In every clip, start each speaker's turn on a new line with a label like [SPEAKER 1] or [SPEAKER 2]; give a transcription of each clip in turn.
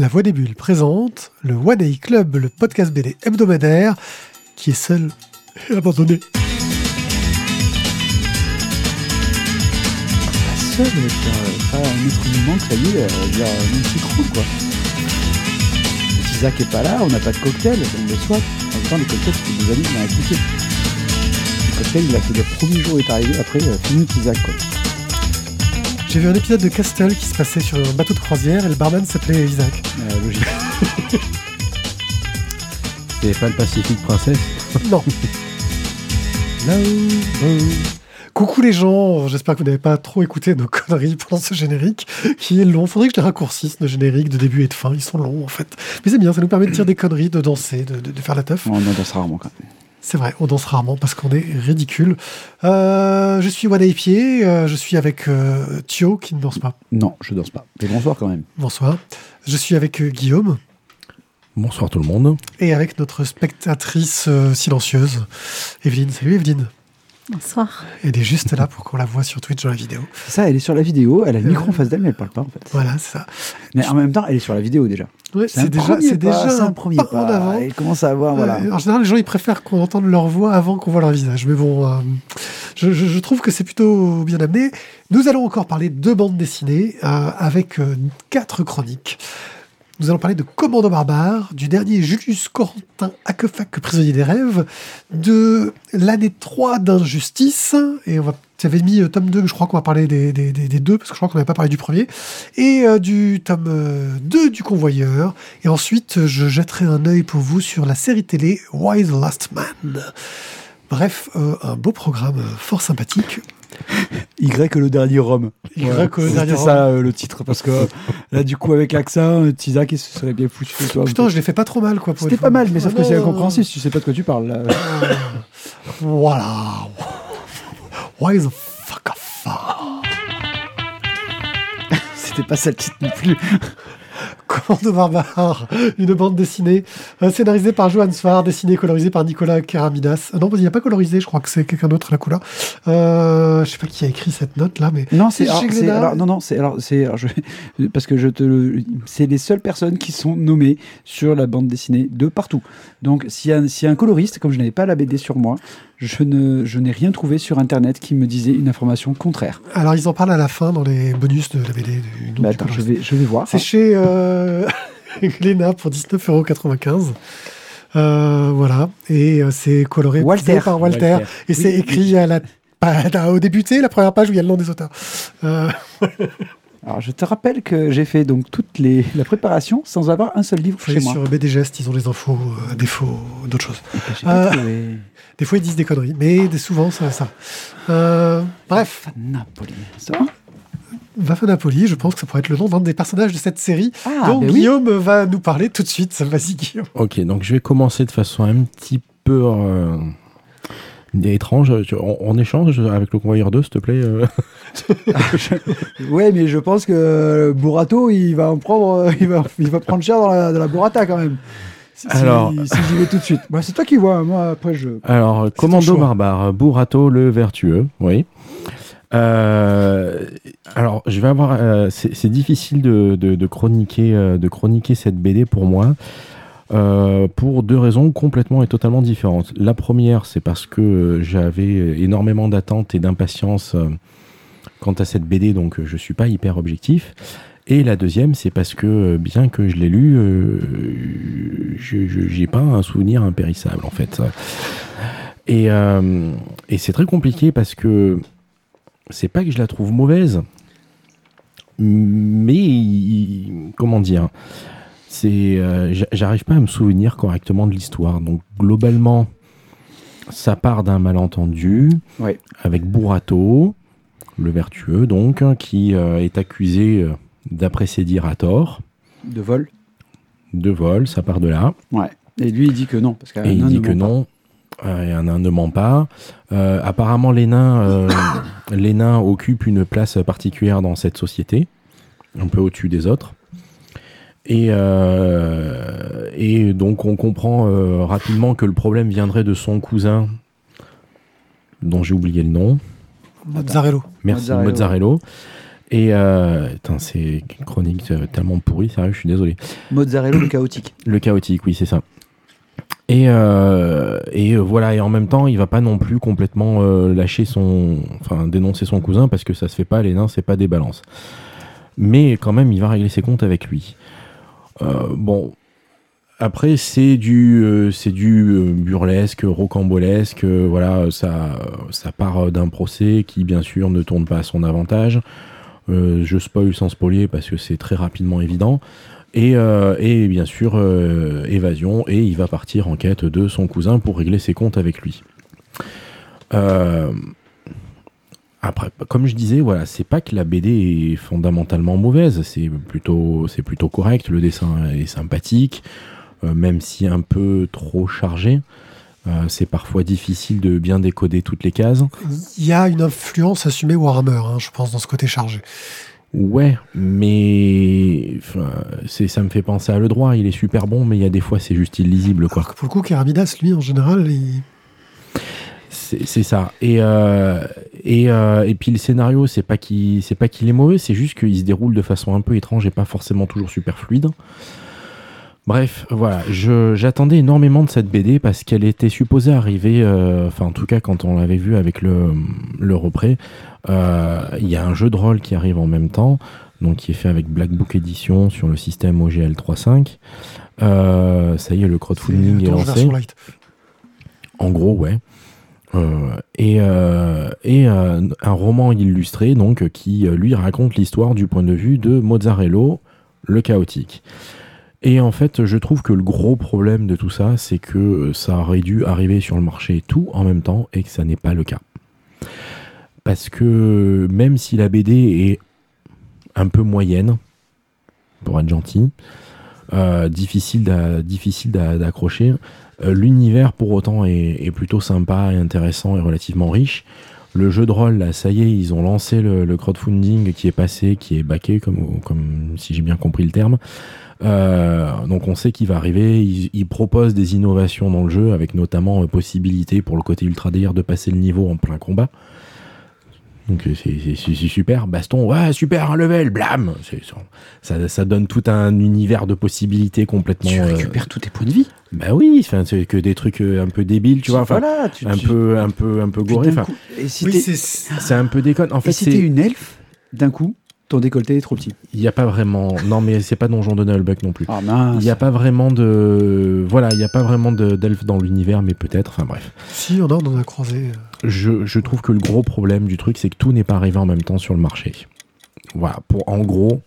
[SPEAKER 1] La Voix des Bulles présente le One Day Club, le podcast BD hebdomadaire qui est seul et abandonné.
[SPEAKER 2] Pas seul, pas, un autre moment ça y est, euh, dire une petite quoi. Si Zach est pas là, on n'a pas de cocktail, on le soit. En même temps, les cocktails, c'est des amis qui m'ont expliqué. Le cocktail, il a fait le premier jour est arrivé, après, euh, fini Isaac, quoi.
[SPEAKER 1] J'ai vu un épisode de Castle qui se passait sur un bateau de croisière et le barman s'appelait Isaac.
[SPEAKER 2] Euh, logique.
[SPEAKER 3] C'était pas le Pacifique Princesse
[SPEAKER 1] Non. Coucou les gens, j'espère que vous n'avez pas trop écouté nos conneries pendant ce générique qui est long. Faudrait que je les raccourcisse, nos génériques de début et de fin. Ils sont longs en fait. Mais c'est bien, ça nous permet de dire des conneries, de danser, de, de- de faire la teuf.
[SPEAKER 2] On en danse rarement, quand même.
[SPEAKER 1] C'est vrai, on danse rarement parce qu'on est ridicule. Euh, je suis Wada Pied, euh, je suis avec euh, Thio qui ne danse pas.
[SPEAKER 2] Non, je danse pas. Mais bonsoir quand même.
[SPEAKER 1] Bonsoir. Je suis avec euh, Guillaume
[SPEAKER 3] Bonsoir tout le monde.
[SPEAKER 1] et avec notre spectatrice euh, silencieuse, Evelyne. Salut Evelyne.
[SPEAKER 4] Bonsoir.
[SPEAKER 1] Elle est juste là pour qu'on la voit sur Twitch dans la vidéo.
[SPEAKER 2] C'est ça, elle est sur la vidéo, elle a le
[SPEAKER 1] Euh.
[SPEAKER 2] micro en face d'elle, mais elle parle pas, en fait.
[SPEAKER 1] Voilà, c'est ça.
[SPEAKER 2] Mais en même temps, elle est sur la vidéo déjà.
[SPEAKER 1] Ouais,
[SPEAKER 2] C'est
[SPEAKER 1] déjà, c'est
[SPEAKER 2] un premier
[SPEAKER 1] pas
[SPEAKER 2] pas.
[SPEAKER 1] en avant.
[SPEAKER 2] À avoir, voilà.
[SPEAKER 1] Euh, en général, les gens ils préfèrent qu'on entende leur voix avant qu'on voit leur visage. Mais bon, euh, je, je- je trouve que c'est plutôt bien amené. Nous allons encore parler de bandes dessinées euh, avec quatre chroniques. Nous allons parler de Commando Barbare, du dernier Julius Corentin Akefak, prisonnier des rêves, de l'année 3 d'Injustice, et on va, tu avais mis euh, tome 2, mais je crois qu'on va parler des, des- des- des deux, parce que je crois qu'on n'avait pas parlé du premier, et euh, du tome euh, 2 du Convoyeur, et ensuite euh, je jetterai un œil pour vous sur la série télé Why the Last Man. Bref, euh, un beau programme euh, fort sympathique.
[SPEAKER 2] Y le dernier Rome.
[SPEAKER 1] Y le dernier
[SPEAKER 2] C'était ça euh, le titre, parce que là, du coup, avec l'accent, euh, Isaac, il se serait bien foutu toi.
[SPEAKER 1] Putain, je l'ai fait pas trop mal, quoi.
[SPEAKER 2] C'était pas mal, mais sauf que
[SPEAKER 1] Ah
[SPEAKER 2] c'est incompréhensible si tu sais pas de quoi tu parles. Là.
[SPEAKER 1] Voilà. Why the fuck off?
[SPEAKER 2] C'était pas ça le titre non plus.
[SPEAKER 1] Commando Barbare, une bande dessinée euh, scénarisée par Johan Sfar, dessinée et colorisée par Nicolas Keramidas. Euh, non, il n'y a pas colorisé, je crois que c'est quelqu'un d'autre à la couleur. Euh, je sais pas qui a écrit cette note là, mais
[SPEAKER 2] Non, c'est non non c'est alors parce que je te c'est les seules personnes qui sont nommées sur la bande dessinée de partout. Donc s'il y a s'il y a un coloriste comme je n'avais pas la BD sur moi, je ne je n'ai rien trouvé sur internet qui me disait une information contraire.
[SPEAKER 1] alors ils en parlent à la fin dans les bonus de la BD. Du,
[SPEAKER 2] Bah, attends, je vais je vais voir.
[SPEAKER 1] C'est chez euh, Glénat pour 19,95€. Euh, voilà, et euh, c'est coloré
[SPEAKER 2] Walter.
[SPEAKER 1] par Walter,
[SPEAKER 3] Walter.
[SPEAKER 1] et c'est
[SPEAKER 2] Oui,
[SPEAKER 1] écrit à la, au début, tu sais, la première page où il y a le nom des auteurs. Euh,
[SPEAKER 2] Alors je te rappelle que j'ai fait donc toute les la préparation sans avoir un seul livre
[SPEAKER 1] faut
[SPEAKER 2] chez moi.
[SPEAKER 1] sur BD Gest, ils ont les infos, euh, à défaut d'autres choses. Euh. Des fois, ils disent des conneries, mais souvent, ça. ça. Euh, bref,
[SPEAKER 2] Napoli. Ça va
[SPEAKER 1] Vafa Napoli, je pense que ça pourrait être le nom d'un des personnages de cette série
[SPEAKER 2] Ah,
[SPEAKER 1] dont
[SPEAKER 2] ben oui.
[SPEAKER 1] Guillaume va nous parler tout de suite. Vas-y, Guillaume.
[SPEAKER 3] Ok, donc je vais commencer de façon un petit peu euh, étrange. On, on échange avec le convoyeur 2, s'il te plaît. euh.
[SPEAKER 2] Ouais, mais je pense que Burato, il va en prendre, euh, il va, il va prendre cher dans la, dans la burrata quand même. Si,
[SPEAKER 3] Alors-
[SPEAKER 2] si, si j'y vais tout de suite. Bah, c'est toi qui vois, moi après je.
[SPEAKER 3] Alors, Commando. Barbare, Burato le vertueux, oui. Euh, alors, je vais avoir. euh, c'est difficile de, chroniquer, euh, de chroniquer cette BD pour moi. pour deux raisons complètement et totalement différentes. La première, c'est parce que j'avais énormément d'attentes et d'impatience quant à cette BD, donc je suis pas hyper objectif. Et la deuxième, c'est parce que bien que je l'ai lu, euh, je j'ai pas un souvenir impérissable en fait. Et c'est très compliqué parce que c'est pas que je la trouve mauvaise, mais comment dire, c'est euh, j'a- j'arrive pas à me souvenir correctement de l'histoire. Donc globalement, ça part d'un malentendu
[SPEAKER 2] Ouais.
[SPEAKER 3] avec Burato, le vertueux donc, hein, qui euh, est accusé, euh, d'après ses dires à tort,
[SPEAKER 2] De vol.
[SPEAKER 3] de vol. Ça part de là.
[SPEAKER 2] Ouais. Et lui, il dit que non. Parce
[SPEAKER 3] Et il dit que non. Euh, et un nain ne ment pas. Euh, apparemment, les nains, euh, les nains occupent une place particulière dans cette société, un peu au-dessus des autres. Et, euh, et donc, on comprend euh, rapidement que le problème viendrait de son cousin, dont j'ai oublié le nom.
[SPEAKER 1] Mozzarella.
[SPEAKER 3] Merci.
[SPEAKER 2] Mozzarella.
[SPEAKER 3] Et euh, putain, c'est une chronique euh, tellement pourrie, sérieux, je suis désolé.
[SPEAKER 2] Mozzarella le chaotique.
[SPEAKER 3] Le chaotique, oui, c'est ça. Et, euh, et euh, voilà, et en même temps, il va pas non plus complètement euh, lâcher son, enfin dénoncer son cousin parce que ça se fait pas, les nains, c'est pas des balances. Mais quand même, il va régler ses comptes avec lui. Bon, après c'est du, du burlesque, rocambolesque. voilà, ça, ça part d'un procès qui bien sûr ne tourne pas à son avantage. Je spoil sans spoiler parce que c'est très rapidement évident. Et, euh, et bien sûr, euh, évasion, et il va partir en quête de son cousin pour régler ses comptes avec lui. Euh, après, comme je disais, voilà, c'est pas que la BD est fondamentalement mauvaise, c'est plutôt, c'est plutôt correct, le dessin est sympathique, même si un peu trop chargé. C'est parfois difficile de bien décoder toutes les cases.
[SPEAKER 1] Il y a une influence assumée Warhammer, hein, je pense, dans ce côté chargé.
[SPEAKER 3] Ouais, mais enfin, c'est, ça me fait penser à le droit. Il est super bon, mais il y a des fois c'est juste illisible, quoi.
[SPEAKER 1] Alors que pour le coup, Keramidas, lui, en général, il...
[SPEAKER 3] C'est, c'est ça. Et euh, et, euh, et puis le scénario, c'est pas qu'il c'est pas qu'il est mauvais, c'est juste qu'il se déroule de façon un peu étrange et pas forcément toujours super fluide. Bref, voilà, je, j'attendais énormément de cette BD parce qu'elle était supposée arriver, euh, enfin en tout cas quand on l'avait vu avec le, le repré, il y a un jeu de rôle qui arrive en même temps, donc qui est fait avec Black Book Edition sur le système OGL 3.5. Euh, ça y est, le crowdfunding est
[SPEAKER 1] Dange
[SPEAKER 3] lancé. En gros, ouais. Euh, et euh, et euh, un roman illustré donc euh, qui euh, lui raconte l'histoire du point de vue de Mozzarello, le chaotique. Et en fait, je trouve que le gros problème de tout ça, c'est que euh, ça aurait dû arriver sur le marché tout en même temps et que ça n'est pas le cas. Parce que même si la BD est un peu moyenne, pour être gentil, euh, difficile d'a- difficile d'a- d'accrocher, euh, L'univers, pour autant, est, plutôt sympa et intéressant et relativement riche. Le jeu de rôle, là, ça y est, ils ont lancé le, crowdfunding qui est passé, qui est backé, comme, comme si j'ai bien compris le terme. Euh, donc on sait qu'il va arriver. Ils, ils proposent des innovations dans le jeu, avec notamment possibilité pour le côté ultra délire de passer le niveau en plein combat. Donc euh, c'est super. Baston, ouais, super, un level, blam ça, ça donne tout un univers de possibilités complètement.
[SPEAKER 2] Tu
[SPEAKER 3] euh,
[SPEAKER 2] récupères tous tes points de vie.
[SPEAKER 3] bah oui, enfin, c'est que des trucs euh, un peu débiles, tu vois, enfin,
[SPEAKER 2] voilà, tu,
[SPEAKER 3] un
[SPEAKER 2] tu-
[SPEAKER 3] peu, un peu, un peu goré. Enfin,
[SPEAKER 2] Et
[SPEAKER 1] Oui,
[SPEAKER 2] t'es
[SPEAKER 1] c'est...
[SPEAKER 3] c'est un peu déconne. En
[SPEAKER 2] et
[SPEAKER 3] fait,
[SPEAKER 2] si t'es une elfe, d'un coup, ton décolleté est trop petit.
[SPEAKER 3] il n'y a pas vraiment. Non, mais c'est pas Donjon de Nullbuck non plus.
[SPEAKER 2] Ah mince.
[SPEAKER 3] Il n'y a pas vraiment de, voilà, il n'y a pas vraiment de d'elfes dans l'univers, mais peut-être. Enfin bref,
[SPEAKER 1] Si, on en a, on en a croisé.
[SPEAKER 3] je, je trouve que le gros problème du truc, c'est que tout n'est pas arrivé en même temps sur le marché. Voilà, pour en gros,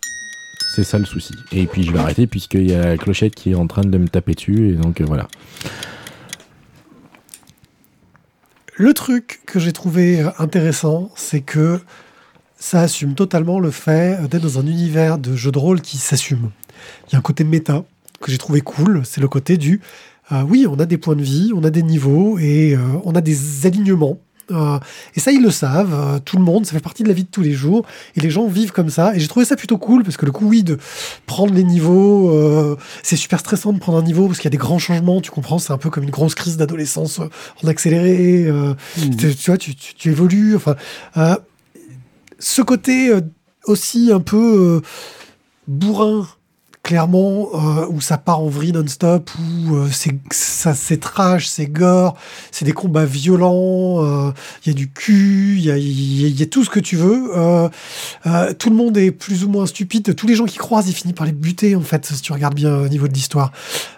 [SPEAKER 3] c'est ça le souci. Et puis je vais arrêter puisqu'il y a la clochette qui est en train de me taper dessus, et donc euh, voilà.
[SPEAKER 1] Le truc que j'ai trouvé intéressant, c'est que ça assume totalement le fait d'être dans un univers de jeu de rôle qui s'assume. Il y a un côté méta que j'ai trouvé cool, c'est le côté du euh, oui, on a des points de vie, on a des niveaux et euh, on a des alignements. Euh, et ça, ils le savent, tout le monde, ça fait partie de la vie de tous les jours, et les gens vivent comme ça. Et j'ai trouvé ça plutôt cool, parce que le coup, oui, de prendre les niveaux, c'est super stressant de prendre un niveau, parce qu'il y a des grands changements, tu comprends, c'est un peu comme une grosse crise d'adolescence en accéléré.
[SPEAKER 2] Mmh.
[SPEAKER 1] tu, tu vois, tu, tu- tu évolues. Enfin, ce côté euh, aussi un peu euh, bourrin, clairement, euh, où ça part en vrille non-stop, où c'est ça c'est trash, c'est gore, c'est des combats violents, il y a du cul, il y a, y a- y a tout ce que tu veux. tout le monde est plus ou moins stupide. Tous les gens qui croisent, ils finissent par les buter, en fait, si tu regardes bien au niveau de l'histoire.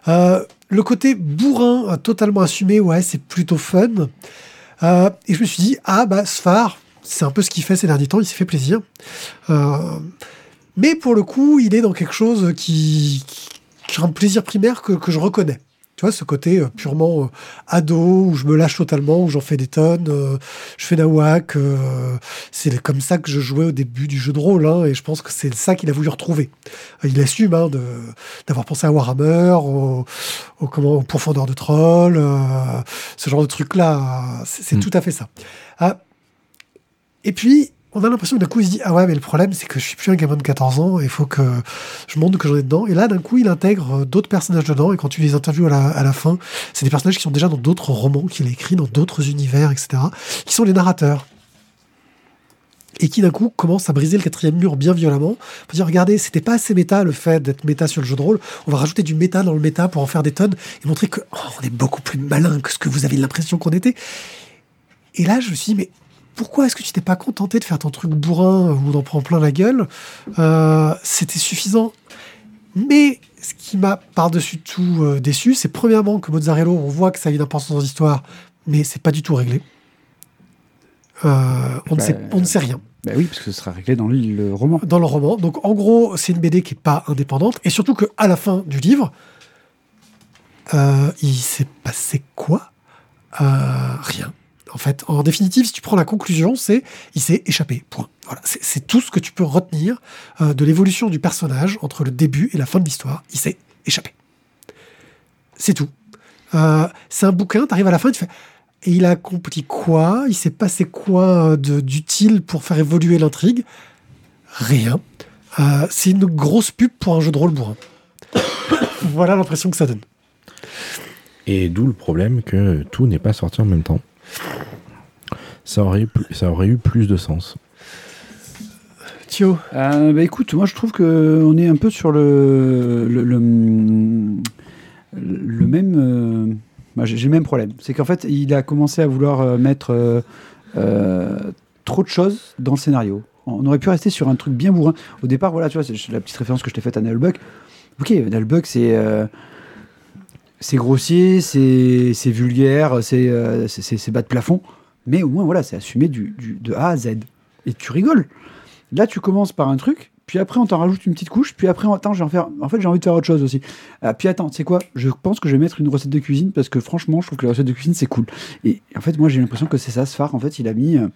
[SPEAKER 1] Le côté bourrin, totalement assumé, ouais, c'est plutôt fun. Et je me suis dit, ah bah Sfar, c'est un peu ce qu'il fait ces derniers temps, il s'est fait plaisir. Euh, mais pour le coup, il est dans quelque chose qui, qui un plaisir primaire que, que je reconnais. Tu vois, ce côté euh, purement euh, ado, où je me lâche totalement, où j'en fais des tonnes, euh, je fais nawak. c'est comme ça que je jouais au début du jeu de rôle, hein, et je pense que c'est ça qu'il a voulu retrouver. Il assume hein, d'avoir pensé à Warhammer, au, au, comment, au profondeur de troll, ce genre de truc-là. C'est c'est
[SPEAKER 3] Mm.
[SPEAKER 1] tout à fait ça. Ah, et puis, on a l'impression que d'un coup, il se dit Ah ouais, mais le problème, c'est que je suis plus un gamin de 14 ans, il faut que je montre que j'en ai dedans. Et là, d'un coup, il intègre euh, d'autres personnages dedans, et quand tu les interviews à la, fin, c'est des personnages qui sont déjà dans d'autres romans qu'il a écrits, dans d'autres univers, etc., qui sont les narrateurs. et qui d'un coup commence à briser le quatrième mur bien violemment. Pour dire, regardez, c'était pas assez méta le fait d'être méta sur le jeu de rôle. On va rajouter du méta dans le méta pour en faire des tonnes et montrer que oh, on est beaucoup plus malin que ce que vous avez l'impression qu'on était. Et là, je me suis dit, mais pourquoi est-ce que tu t'es pas contenté de faire ton truc bourrin ou d'en prendre plein la gueule euh, C'était suffisant. Mais ce qui m'a par-dessus tout euh, déçu, c'est premièrement que Mozzarella, on voit que ça a une importance dans l'histoire, mais c'est pas du tout réglé. Euh, on, ne
[SPEAKER 2] Bah,
[SPEAKER 1] sait, on ne sait rien
[SPEAKER 2] Bah oui, parce que ce sera réglé dans le, roman.
[SPEAKER 1] dans le roman. Donc en gros, c'est une BD qui est pas indépendante. Et surtout qu'à la fin du livre, euh, il s'est passé quoi? Euh, Rien. En fait, en définitive, si tu prends la conclusion, c'est il s'est échappé. C'est tout ce que tu peux retenir euh, de l'évolution du personnage entre le début et la fin de l'histoire. Il s'est échappé. C'est tout. Euh, c'est un bouquin, tu arrives à la fin, tu fais. Et il a accompli quoi? Il s'est passé quoi euh, d'utile pour faire évoluer l'intrigue? Rien. C'est une grosse pub pour un jeu de rôle bourrin. voilà l'impression que ça donne.
[SPEAKER 3] Et d'où le problème que tout n'est pas sorti en même temps. Ça aurait, eu plus- ça aurait eu plus de sens.
[SPEAKER 1] Thio,
[SPEAKER 2] Euh, bah écoute, moi je trouve que on est un peu sur le le, le, le même. euh, bah, j'ai le même problème. C'est qu'en fait, il a commencé à vouloir euh, mettre euh, euh, trop de choses dans le scénario. On aurait pu rester sur un truc bien bourrin. Au départ, voilà, tu vois, c'est la petite référence que je t'ai faite à Nullbug. Ok, Nullbug, c'est euh, c'est grossier, c'est c'est vulgaire, euh, c'est bas de plafond, mais au moins voilà, c'est assumé du, du- de A à Z. Et tu rigoles. Là, tu commences par un truc, puis après, on t'en rajoute une petite couche, puis après, attends, j'ai en, faire... en fait, j'ai envie de faire autre chose aussi. Ah, puis attends, sais quoi Je pense que je vais mettre une recette de cuisine parce que franchement, je trouve que la recette de cuisine, c'est cool. Et en fait, moi, j'ai l'impression que c'est ça, ce phare. En fait, il a mis euh,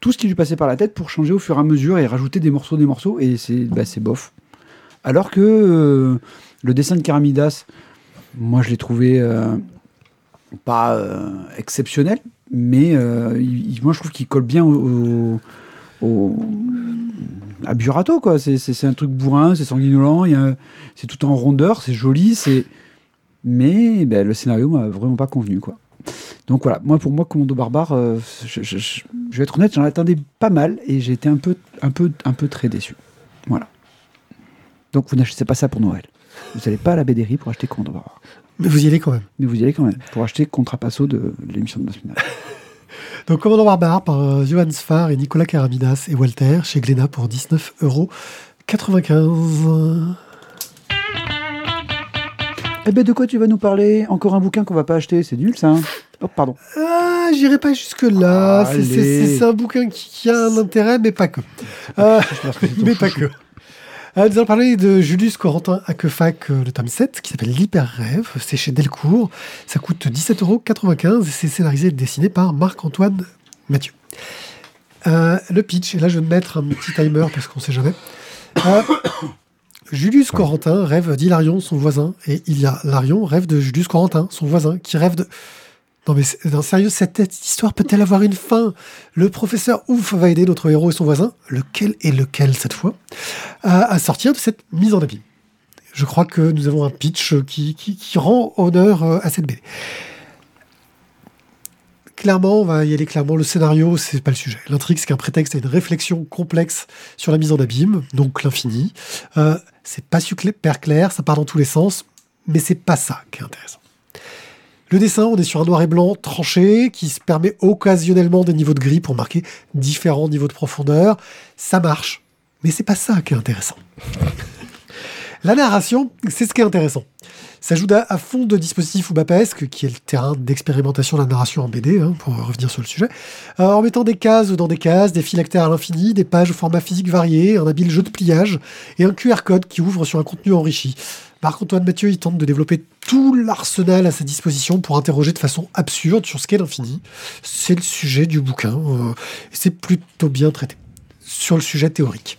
[SPEAKER 2] tout ce qui lui passait par la tête pour changer au fur et à mesure et rajouter des morceaux, des morceaux, et c'est bah, c'est bof. Alors que euh, le dessin de Karamidas, moi, je l'ai trouvé euh, pas exceptionnel, mais euh, moi, je trouve qu'il colle bien au, au- à Burato, quoi. C'est- un truc bourrin, c'est sanguinolent, c'est tout en rondeur, c'est joli, c'est. Mais ben, le scénario m'a vraiment pas convenu, quoi. Donc voilà, moi pour moi, Commando Barbare, euh, je vais être honnête, j'en attendais pas mal et j'ai été un peu, un peu, un peu très déçu. Voilà. Donc vous n'achetez pas ça pour Noël. Vous n'allez pas à la BDRI pour acheter Commando Barbare.
[SPEAKER 1] mais vous y allez quand même.
[SPEAKER 2] Mais vous y allez quand même pour acheter Contrapasso de l'émission de la semaine.
[SPEAKER 1] Donc Commandant Barbare par euh, Johan Sfar et Nicolas Karamidas et Walter chez Glénat pour 19 euros. 95.
[SPEAKER 2] Eh ben de quoi tu vas nous parler? Encore un bouquin qu'on va pas acheter, c'est nul ça. hein oh pardon.
[SPEAKER 1] Ah, j'irai pas jusque-là. C'est- un bouquin qui, qui a un intérêt, mais pas que. Euh, mais pas que. Euh, nous allons parler de Julius Corentin Akefak, euh, le tome 7, qui s'appelle L'Hyper Rêve. C'est chez Delcourt. Ça coûte 17,95€ et c'est scénarisé et dessiné par Marc-Antoine Mathieu. Euh, le pitch, et là je vais mettre un petit timer parce qu'on sait jamais. Euh, Julius Corentin rêve d'Hilarion, son voisin, et Hilarion rêve de Julius Corentin, son voisin, qui rêve de. Non mais non, sérieux, cette histoire peut-elle avoir une fin? Le professeur Ouf va aider notre héros et son voisin, lequel est lequel cette fois, à, sortir de cette mise en abîme. Je crois que nous avons un pitch qui rend honneur euh, à cette BD. Clairement, on va y aller clairement. Le scénario, c'est pas le sujet. L'intrigue, c'est qu'un prétexte à une réflexion complexe sur la mise en abîme, donc l'infini. Euh, c'est pas super clair, ça part dans tous les sens, mais c'est pas ça qui est intéressant. Le dessin, on est sur un noir et blanc tranché qui se permet occasionnellement des niveaux de gris pour marquer différents niveaux de profondeur. Ça marche, mais c'est pas ça qui est intéressant. La narration, c'est ce qui est intéressant. Ça joue à, fond de dispositifs Oubapesque, qui est le terrain d'expérimentation de la narration en BD, hein, pour revenir sur le sujet, euh, en mettant des cases dans des cases, des phylactères à l'infini, des pages au format physique varié, un habile jeu de pliage et un QR code qui ouvre sur un contenu enrichi. Marc-Antoine Mathieu, il tente de développer tout l'arsenal à sa disposition pour interroger de façon absurde sur ce qu'est l'infini. C'est le sujet du bouquin, euh, c'est plutôt bien traité sur le sujet théorique.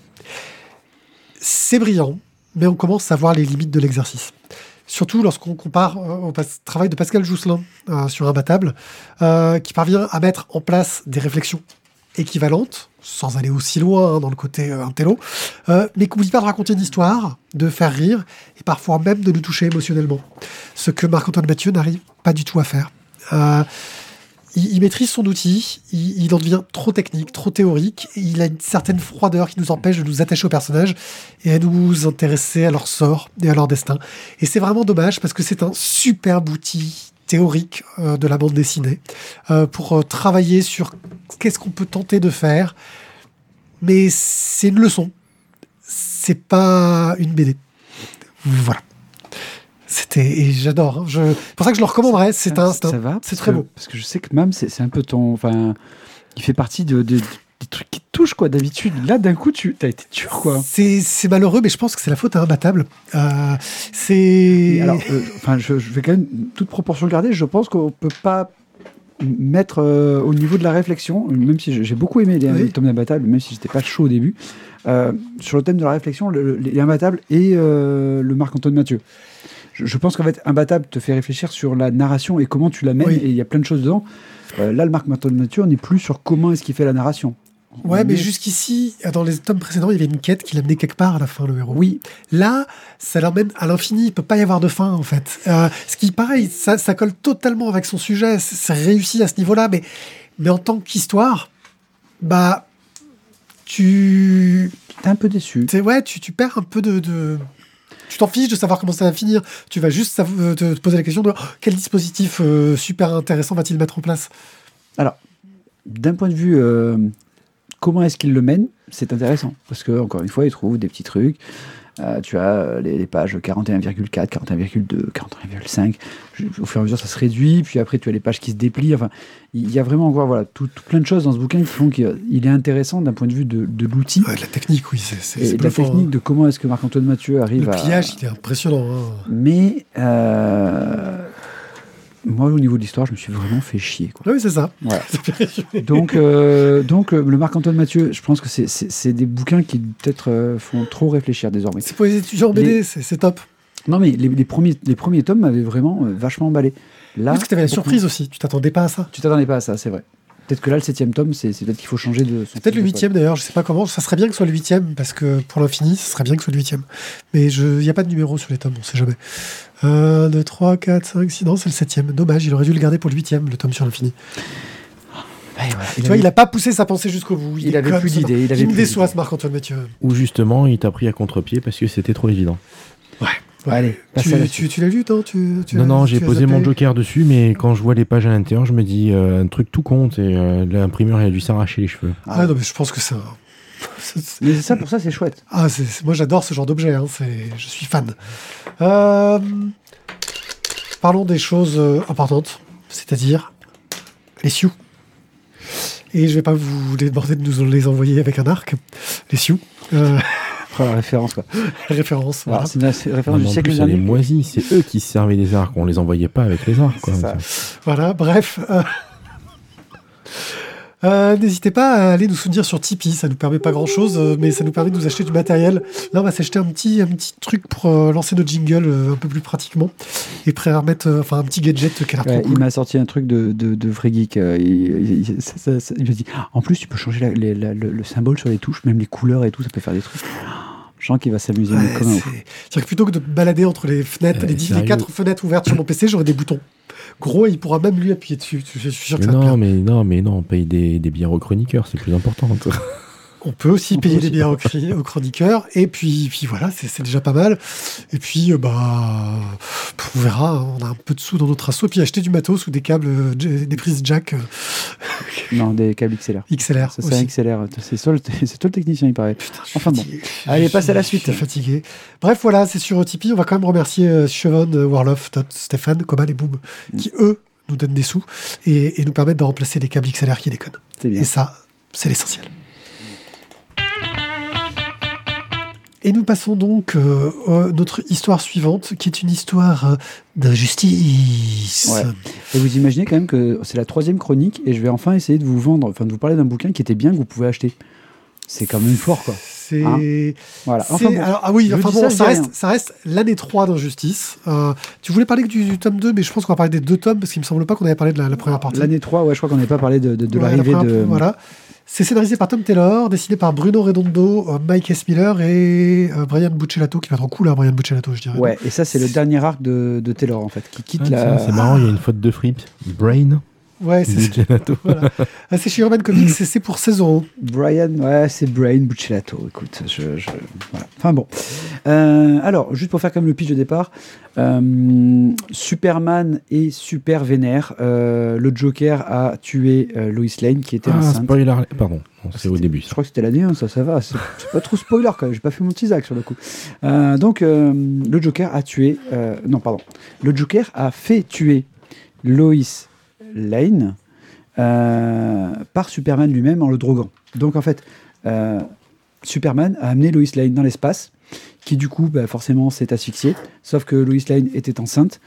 [SPEAKER 1] C'est brillant, mais on commence à voir les limites de l'exercice. Surtout lorsqu'on compare euh, au travail de Pascal Jousselin euh, sur Imbattable, qui parvient à mettre en place des réflexions équivalentes, sans aller aussi loin hein, dans le côté euh, intello, euh, mais qui n'oublie pas de raconter une histoire, de faire rire, et parfois même de nous toucher émotionnellement. Ce que Marc-Antoine Mathieu n'arrive pas du tout à faire. Euh, il, maîtrise son outil, il, en devient trop technique, trop théorique, il a une certaine froideur qui nous empêche de nous attacher aux personnages et à nous intéresser à leur sort et à leur destin. Et c'est vraiment dommage parce que c'est un superbe outil théorique euh, de la bande dessinée euh, pour euh, travailler sur qu'est-ce qu'on peut tenter de faire. Mais c'est une leçon, c'est pas une BD. Voilà. C'était et j'adore. hein. Je, c'est pour ça que je le recommanderais. C'est un, c'est un-
[SPEAKER 2] va
[SPEAKER 1] c'est très
[SPEAKER 2] que-
[SPEAKER 1] beau.
[SPEAKER 2] Parce que je sais que même c'est c'est un peu ton. Enfin, il fait partie de, de- des trucs qui quoi, d'habitude. Là, d'un coup, tu as été dur, quoi.
[SPEAKER 1] C'est malheureux, mais je pense que c'est la faute à Imbattable. Euh, c'est.
[SPEAKER 2] Alors, euh, enfin, je, je vais quand même toute proportion garder. Je pense qu'on peut pas mettre euh, au niveau de la réflexion, même si j'ai- beaucoup aimé les,
[SPEAKER 1] Oui.
[SPEAKER 2] les tomes d'imbattable, même si j'étais pas chaud au début, sur le thème de la réflexion, le- le- les imbattables et le Marc-Antoine Mathieu. Je, pense qu'en fait, imbattable te fait réfléchir sur la narration et comment tu l'amènes,
[SPEAKER 1] Oui.
[SPEAKER 2] et il y a plein de choses dedans. Euh, là, le Marc-Antoine Mathieu, on est plus sur comment est-ce qu'il fait la narration.
[SPEAKER 1] Ouais, mais jusqu'ici, dans les tomes précédents, il y avait une quête qui l'amenait quelque part à la fin, le héros.
[SPEAKER 2] Oui,
[SPEAKER 1] Là, ça l'emmène à l'infini. Il peut pas y avoir de fin, en fait. Euh, ce qui, pareil, ça, ça colle totalement avec son sujet. C'est réussi à ce niveau-là, mais, mais en tant qu'histoire, bah, tu,
[SPEAKER 2] t'es un peu déçu.
[SPEAKER 1] t'es- ouais, tu, tu perds un peu de, de- tu t'en fiches de savoir comment ça va finir. Tu vas juste euh, te, te poser la question de oh, quel dispositif euh, super intéressant va-t-il mettre en place?
[SPEAKER 2] Alors, d'un point de vue euh, comment est-ce qu'il le mène, c'est intéressant. Parce que, encore une fois, il trouve des petits trucs. Euh, tu as euh, les, les pages 41,4, 41,2, 41,5. Je- Au fur et à mesure, ça se réduit. Puis après, tu as les pages qui se déplient. Enfin, il y a vraiment encore voilà, tout, tout plein de choses dans ce bouquin qui font qu'il est intéressant d'un point de vue de, de l'outil
[SPEAKER 1] Ouais, de la technique, oui, c'est
[SPEAKER 2] et de la technique
[SPEAKER 1] hein.
[SPEAKER 2] de comment est-ce que Marc-Antoine Mathieu
[SPEAKER 1] Le
[SPEAKER 2] arrive à.
[SPEAKER 1] pliage, il est impressionnant. hein.
[SPEAKER 2] Mais euh, moi, au niveau de l'histoire, je me suis vraiment fait chier. Quoi.
[SPEAKER 1] Ah Oui, c'est ça.
[SPEAKER 2] Voilà. Donc, euh, donc euh, le Marc-Antoine Mathieu, je pense que c'est- des bouquins qui peut-être euh, font trop réfléchir désormais.
[SPEAKER 1] C'est pour les étudiants BD, c'est c'est top.
[SPEAKER 2] Non, mais les, les premiers, les premiers tomes m'avaient vraiment vachement emballé. Là,
[SPEAKER 1] Parce que t'avais la
[SPEAKER 2] beaucoup-
[SPEAKER 1] surprise aussi, tu t'attendais pas à ça.
[SPEAKER 2] Tu t'attendais pas à ça, c'est vrai. Peut-être que là, le septième tome, c'est peut-être qu'il faut changer de.
[SPEAKER 1] Peut-être le huitième d'ailleurs, je sais pas comment. Ça serait bien que ce soit le huitième, parce que pour l'infini, ce serait bien que ce soit le huitième. Mais il n'y a pas de numéro sur les tomes, on sait jamais. 1, 2, 3, 4, 5, 6, non, c'est le septième. Dommage, il aurait dû le garder pour le huitième, le tome sur l'infini.
[SPEAKER 2] code. Ouais.
[SPEAKER 1] Tu vois, il a pas poussé sa pensée jusqu'au bout.
[SPEAKER 2] il avait
[SPEAKER 1] déconne,
[SPEAKER 2] plus d'idées, il avait
[SPEAKER 1] Il me
[SPEAKER 2] plus
[SPEAKER 1] déçoit, ce Marc-Antoine Mathieu.
[SPEAKER 3] Ou justement, il t'a pris à contre-pied parce que c'était trop évident.
[SPEAKER 2] Allez, passe
[SPEAKER 1] Tu,
[SPEAKER 2] à la
[SPEAKER 1] tu, tu l'as lu, toi tu, tu
[SPEAKER 3] non, j'ai posé mon joker dessus, mais quand je vois les pages à l'intérieur, je me dis euh, un truc tout compte et euh, l'imprimeur il a dû s'arracher les cheveux.
[SPEAKER 1] Ah non, mais je pense que c'est-
[SPEAKER 2] Mais ça, pour ça, c'est chouette.
[SPEAKER 1] Ah, moi j'adore ce genre d'objet, hein, c'est- je suis fan. Euh, parlons des choses euh, importantes, c'est-à-dire les sioux. Et je vais pas vous demander de nous les envoyer avec un arc, les sioux. Euh,
[SPEAKER 2] la référence, quoi.
[SPEAKER 1] référence, voilà.
[SPEAKER 2] Alors, c'est une référence du siècle dernier.
[SPEAKER 3] moisie, c'est eux qui se servaient des arcs, on les envoyait pas avec les arcs. Quoi,
[SPEAKER 2] C'est ça.
[SPEAKER 1] Voilà, bref. euh, euh, N'hésitez pas à aller nous soutenir sur Tipeee, ça nous permet pas grand chose, mais ça nous permet de nous acheter du matériel. Là, on va s'acheter un petit, un petit truc pour euh, lancer nos jingles euh, un peu plus pratiquement et remettre euh, enfin, un petit gadget qui a l'air
[SPEAKER 2] Ouais,
[SPEAKER 1] trop
[SPEAKER 2] Il m'a sorti un truc de, de, de vrai geek. euh, il, il- ça- ça- ça- il m'a dit Ah, En plus, tu peux changer la- les- la- le, le symbole sur les touches, même les couleurs et tout, ça peut faire des trucs. Je sens qu'il va s'amuser
[SPEAKER 1] Ouais, C'est-à-dire que plutôt que de balader entre les fenêtres,
[SPEAKER 3] Euh,
[SPEAKER 1] les, dix- les
[SPEAKER 3] sérieux
[SPEAKER 1] quatre fenêtres ouvertes sur mon PC, j'aurai des boutons. Gros, il pourra même lui appuyer dessus. Je suis sûr que
[SPEAKER 3] Mais
[SPEAKER 1] ça va
[SPEAKER 3] non, mais non, mais non, on paye des, des billets aux chroniqueurs, c'est plus important.
[SPEAKER 1] On peut aussi
[SPEAKER 2] On peut
[SPEAKER 1] payer
[SPEAKER 2] aussi.
[SPEAKER 1] des biens aux, chroniqueurs. Et puis, puis voilà, c'est déjà pas mal. Et puis, euh, bah, on verra. hein, On a un peu de sous dans notre assaut. Et puis acheter du matos ou des câbles, euh, des prises jack euh,
[SPEAKER 2] Non, des câbles XLR.
[SPEAKER 1] XLR.
[SPEAKER 2] Ça, c'est
[SPEAKER 1] aussi.
[SPEAKER 2] XLR. C'est toi, le- c'est toi le technicien, il paraît.
[SPEAKER 1] Putain,
[SPEAKER 2] Enfin bon. Allez, passe à la suite.
[SPEAKER 1] Je suis fatigué. Bref, voilà, c'est sur Tipeee. On va quand même remercier euh, euh, Warloff, Todd, Stéphane, Coman et Boom,
[SPEAKER 2] Mm.
[SPEAKER 1] qui eux nous donnent des sous et, et nous permettent de remplacer les câbles XLR qui déconnent.
[SPEAKER 2] Bien.
[SPEAKER 1] Et ça, c'est l'essentiel. Et nous passons donc euh, à notre histoire suivante, qui est une histoire euh, d'injustice.
[SPEAKER 2] Ouais. Et vous imaginez quand même que c'est la troisième chronique et je vais enfin essayer de vous vendre, enfin de vous parler d'un bouquin qui était bien que vous pouvez acheter. C'est quand même fort, quoi.
[SPEAKER 1] C'est.
[SPEAKER 2] Hein Voilà.
[SPEAKER 1] c'est-
[SPEAKER 2] Enfin bon.
[SPEAKER 1] alors, ah oui, enfin bon,
[SPEAKER 2] ça,
[SPEAKER 1] reste,
[SPEAKER 2] rien.
[SPEAKER 1] ça reste l'année 3 d'Injustice. Euh, tu voulais parler du, du tome 2, mais je pense qu'on va parler des deux tomes, parce qu'il me semble pas qu'on avait parlé de la, la première partie.
[SPEAKER 2] L'année 3, ouais, je crois qu'on n'avait pas parlé de, de, de
[SPEAKER 1] Ouais, la
[SPEAKER 2] l'arrivée de.
[SPEAKER 1] Voilà. C'est scénarisé par Tom Taylor, dessiné par Bruno Redondo, euh, Mike S. Miller et euh, Brian Buccellato, qui va être en cool, hein, Brian Buccellato, je dirais.
[SPEAKER 2] Ouais, et ça, c'est le dernier arc de, de Taylor, en fait, qui quitte
[SPEAKER 3] Ah,
[SPEAKER 2] la.
[SPEAKER 3] C'est marrant, il y a une faute de fripe. Brain.
[SPEAKER 1] Ouais, c'est
[SPEAKER 3] Buccellato.
[SPEAKER 1] voilà. Ah, c'est chez Urban Comics, c'est- pour 16 euros.
[SPEAKER 2] Brian, ouais, c'est Brain Buccellato. Écoute, je, je- voilà. Enfin bon. Euh, alors, juste pour faire comme le pitch de départ, euh, Superman est super vénère. Euh, le Joker a tué euh, Lois Lane, qui était
[SPEAKER 3] Ah,
[SPEAKER 2] enceinte.
[SPEAKER 3] spoiler. Pardon, Non, c'est au début.
[SPEAKER 2] Je crois que c'était l'année 1, ça, ça va. C'est pas trop spoiler quand même. J'ai pas fait mon teasac sur le coup. Euh, donc, euh, le Joker a tué. euh, non, pardon. Le Joker a fait tuer Lois Lane euh, par Superman lui-même en le droguant. Donc, en fait, euh, Superman a amené Lois Lane dans l'espace, qui du coup, bah, forcément, s'est asphyxiée. Sauf que Lois Lane était enceinte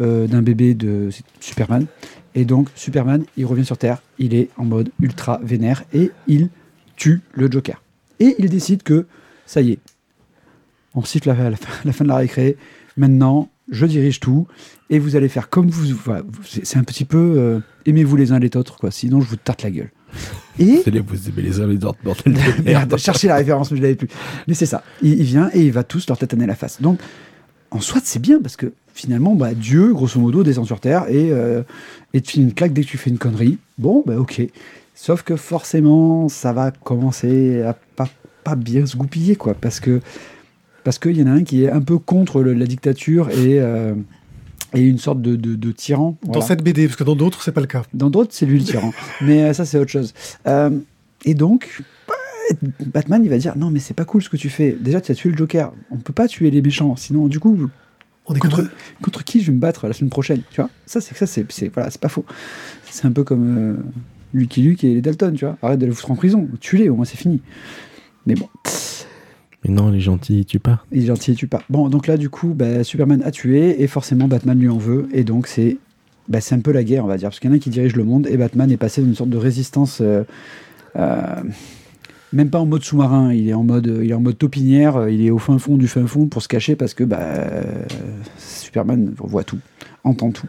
[SPEAKER 2] euh, d'un bébé de Superman. Et donc, Superman, il revient sur Terre, il est en mode ultra vénère et il tue le Joker. Et il décide que, ça y est, on siffle la, la fin, la fin de la récré, maintenant, je dirige tout, et vous allez faire comme vous. voilà, c'est un petit peu euh, aimez-vous les uns les autres, quoi, sinon je vous tarte la gueule. Et.
[SPEAKER 3] Les vous aimez les uns les autres, bordel de
[SPEAKER 2] Merde, cherchez la référence, mais je l'avais plus. Mais c'est ça. Il, il vient et il va tous leur tataner la face. Donc, en soit, c'est bien parce que finalement, bah, Dieu, grosso modo, descend sur terre et, euh, et te file une claque dès que tu fais une connerie. Bon, bah ok. Sauf que forcément, ça va commencer à pas, pas bien se goupiller, quoi. Parce que parce qu'il y en a un qui est un peu contre le- la dictature et, euh, et une sorte de, de- de tyran.
[SPEAKER 1] Dans
[SPEAKER 2] Voilà.
[SPEAKER 1] cette BD, parce que dans d'autres, c'est pas le cas.
[SPEAKER 2] Dans d'autres, c'est lui le tyran. mais euh, ça, c'est autre chose. Euh, et donc, Batman, il va dire Non, mais c'est pas cool ce que tu fais. Déjà, tu as tué le Joker. On peut pas tuer les méchants. Sinon, du coup,
[SPEAKER 1] On est
[SPEAKER 2] contre,
[SPEAKER 1] contre.
[SPEAKER 2] contre qui je vais me battre la semaine prochaine Tu vois? Ça, c'est ça, c'est c'est- voilà, c'est pas faux. C'est un peu comme euh, Lucky Luke et les Dalton. Tu vois Arrête de les foutre en prison. Tue-les, au moins c'est fini. Mais bon,
[SPEAKER 3] Non, les gentils, tu pas.
[SPEAKER 2] il est gentil et tue pas. Bon, donc là, du coup, bah, Superman a tué et forcément Batman lui en veut. Et donc, c'est bah, un peu la guerre, on va dire. Parce qu'il y en a qui dirige le monde et Batman est passé dans une sorte de résistance. euh, euh, même pas en mode sous-marin, il est en mode, il est en mode taupinière, il est au fin fond du fin fond pour se cacher parce que bah, Superman voit tout, entend tout.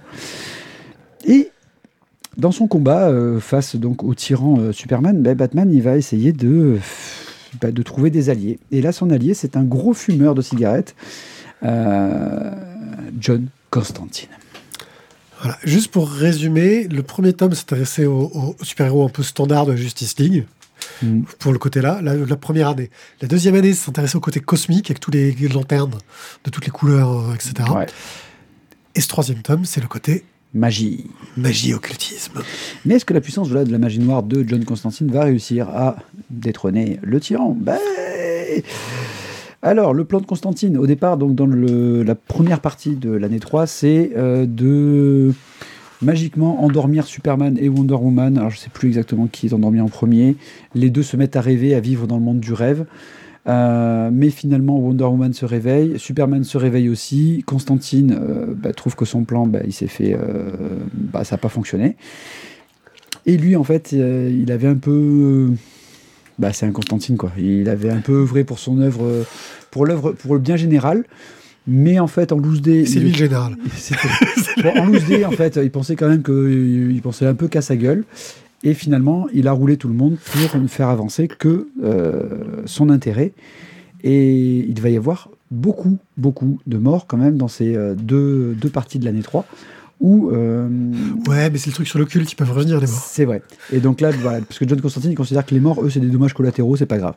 [SPEAKER 2] Et dans son combat euh, face donc au tyran Superman, bah, Batman il va essayer de, bah, de trouver des alliés. Et là, son allié, c'est un gros fumeur de cigarettes, euh, John Constantine.
[SPEAKER 1] Voilà. Juste pour résumer, le premier tome s'intéressait aux, aux super-héros un peu standards de Justice League,
[SPEAKER 2] Mm.
[SPEAKER 1] pour le côté-là, la, la première année. La deuxième année s'intéressait au côté cosmique, avec tous les lanternes de toutes les couleurs, euh, etc.
[SPEAKER 2] Ouais.
[SPEAKER 1] Et ce troisième tome, c'est le côté
[SPEAKER 2] Magie.
[SPEAKER 1] magie occultisme.
[SPEAKER 2] Mais est-ce que la puissance de la magie noire de John Constantine va réussir à détrôner le tyran? Ben, Alors, le plan de Constantine, au départ, donc dans le- la première partie de l'année 3, c'est euh, de magiquement endormir Superman et Wonder Woman. Alors, je sais plus exactement qui est endormi en premier. Les deux se mettent à rêver, à vivre dans le monde du rêve. Euh, mais finalement, Wonder Woman se réveille, Superman se réveille aussi. Constantine euh, bah, trouve que son plan, bah, il s'est fait, euh, bah, ça n'a pas fonctionné. Et lui, en fait, il avait un peu, bah, c'est un Constantine quoi. Il avait un peu œuvré pour son œuvre, pour l'œuvre, pour le bien général. Mais en fait, en loose day,
[SPEAKER 1] C'est lui le général.
[SPEAKER 2] Bon, en loose day, en fait, il pensait quand même qu'il il pensait un peu qu'à sa gueule. Et finalement, il a roulé tout le monde pour ne faire avancer que euh, son intérêt. Et il va y avoir beaucoup, beaucoup de morts quand même dans ces euh, deux, deux parties de l'année 3. Où, euh,
[SPEAKER 1] Ouais, mais c'est le truc sur le culte, ils peuvent revenir, les morts.
[SPEAKER 2] c'est vrai. Et donc là, voilà, parce que John Constantine il considère que les morts, eux, c'est des dommages collatéraux, c'est pas grave.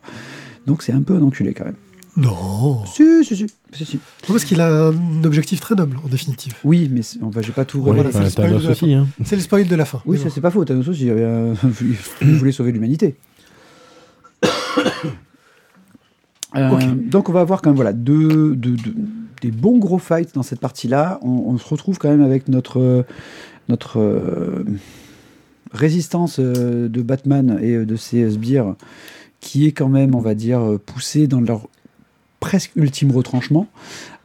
[SPEAKER 2] Donc c'est un peu un enculé quand même.
[SPEAKER 1] Non.
[SPEAKER 2] Si, si, si. si, si.
[SPEAKER 1] Non, parce qu'il a un objectif très noble, en définitive.
[SPEAKER 2] Oui, mais c'est- enfin, j'ai pas tout
[SPEAKER 3] Ouais,
[SPEAKER 1] voilà,
[SPEAKER 2] révélé.
[SPEAKER 1] c'est
[SPEAKER 3] enfin,
[SPEAKER 1] le spoil
[SPEAKER 3] Thanos
[SPEAKER 1] de la
[SPEAKER 3] aussi, hein.
[SPEAKER 1] C'est le spoil de la fin.
[SPEAKER 2] Oui, ça c'est pas faux. Thanos aussi, il, avait il voulait sauver l'humanité. Euh,
[SPEAKER 1] Ok.
[SPEAKER 2] Donc on va avoir quand même voilà, deux, deux- deux- des bons gros fights dans cette partie-là. On, on se retrouve quand même avec notre, euh, notre euh, résistance euh, de Batman et euh, de ses sbires qui est quand même, on va dire, euh, poussée dans leur presque ultime retranchement.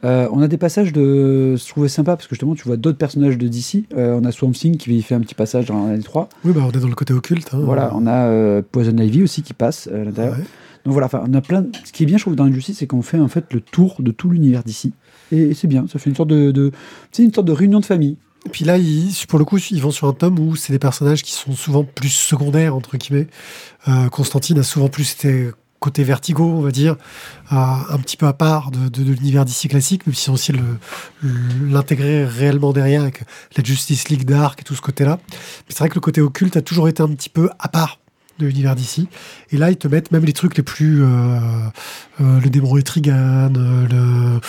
[SPEAKER 2] Euh, on a des passages de. Je trouvais sympa parce que justement, tu vois d'autres personnages de DC. Euh, on a Swamp Thing qui fait un petit passage dans l'année 3.
[SPEAKER 1] Oui, bah, on est dans le côté occulte. hein.
[SPEAKER 2] Voilà, on a euh, Poison Ivy aussi qui passe à l'intérieur.
[SPEAKER 1] Ouais.
[SPEAKER 2] Donc voilà, on a plein. de- Ce qui est bien, je trouve, dans Injustice, c'est qu'on fait en fait le tour de tout l'univers d'ici. Et, et c'est bien, ça fait une sorte de, de c'est une sorte de réunion de famille.
[SPEAKER 1] Et puis là, ils, pour le coup, ils vont sur un tome où c'est des personnages qui sont souvent plus secondaires, entre guillemets. Euh, Constantine a souvent plus été côté vertigo, on va dire, euh, un petit peu à part de, l'univers d'ici classique, même si on aussi le- le- l'intégrer réellement derrière avec la Justice League Dark et tout ce côté-là. Mais c'est vrai que le côté occulte a toujours été un petit peu à part de l'univers d'ici. Et là, ils te mettent même les trucs les plus... euh, euh, le démon Etrigan, euh, le...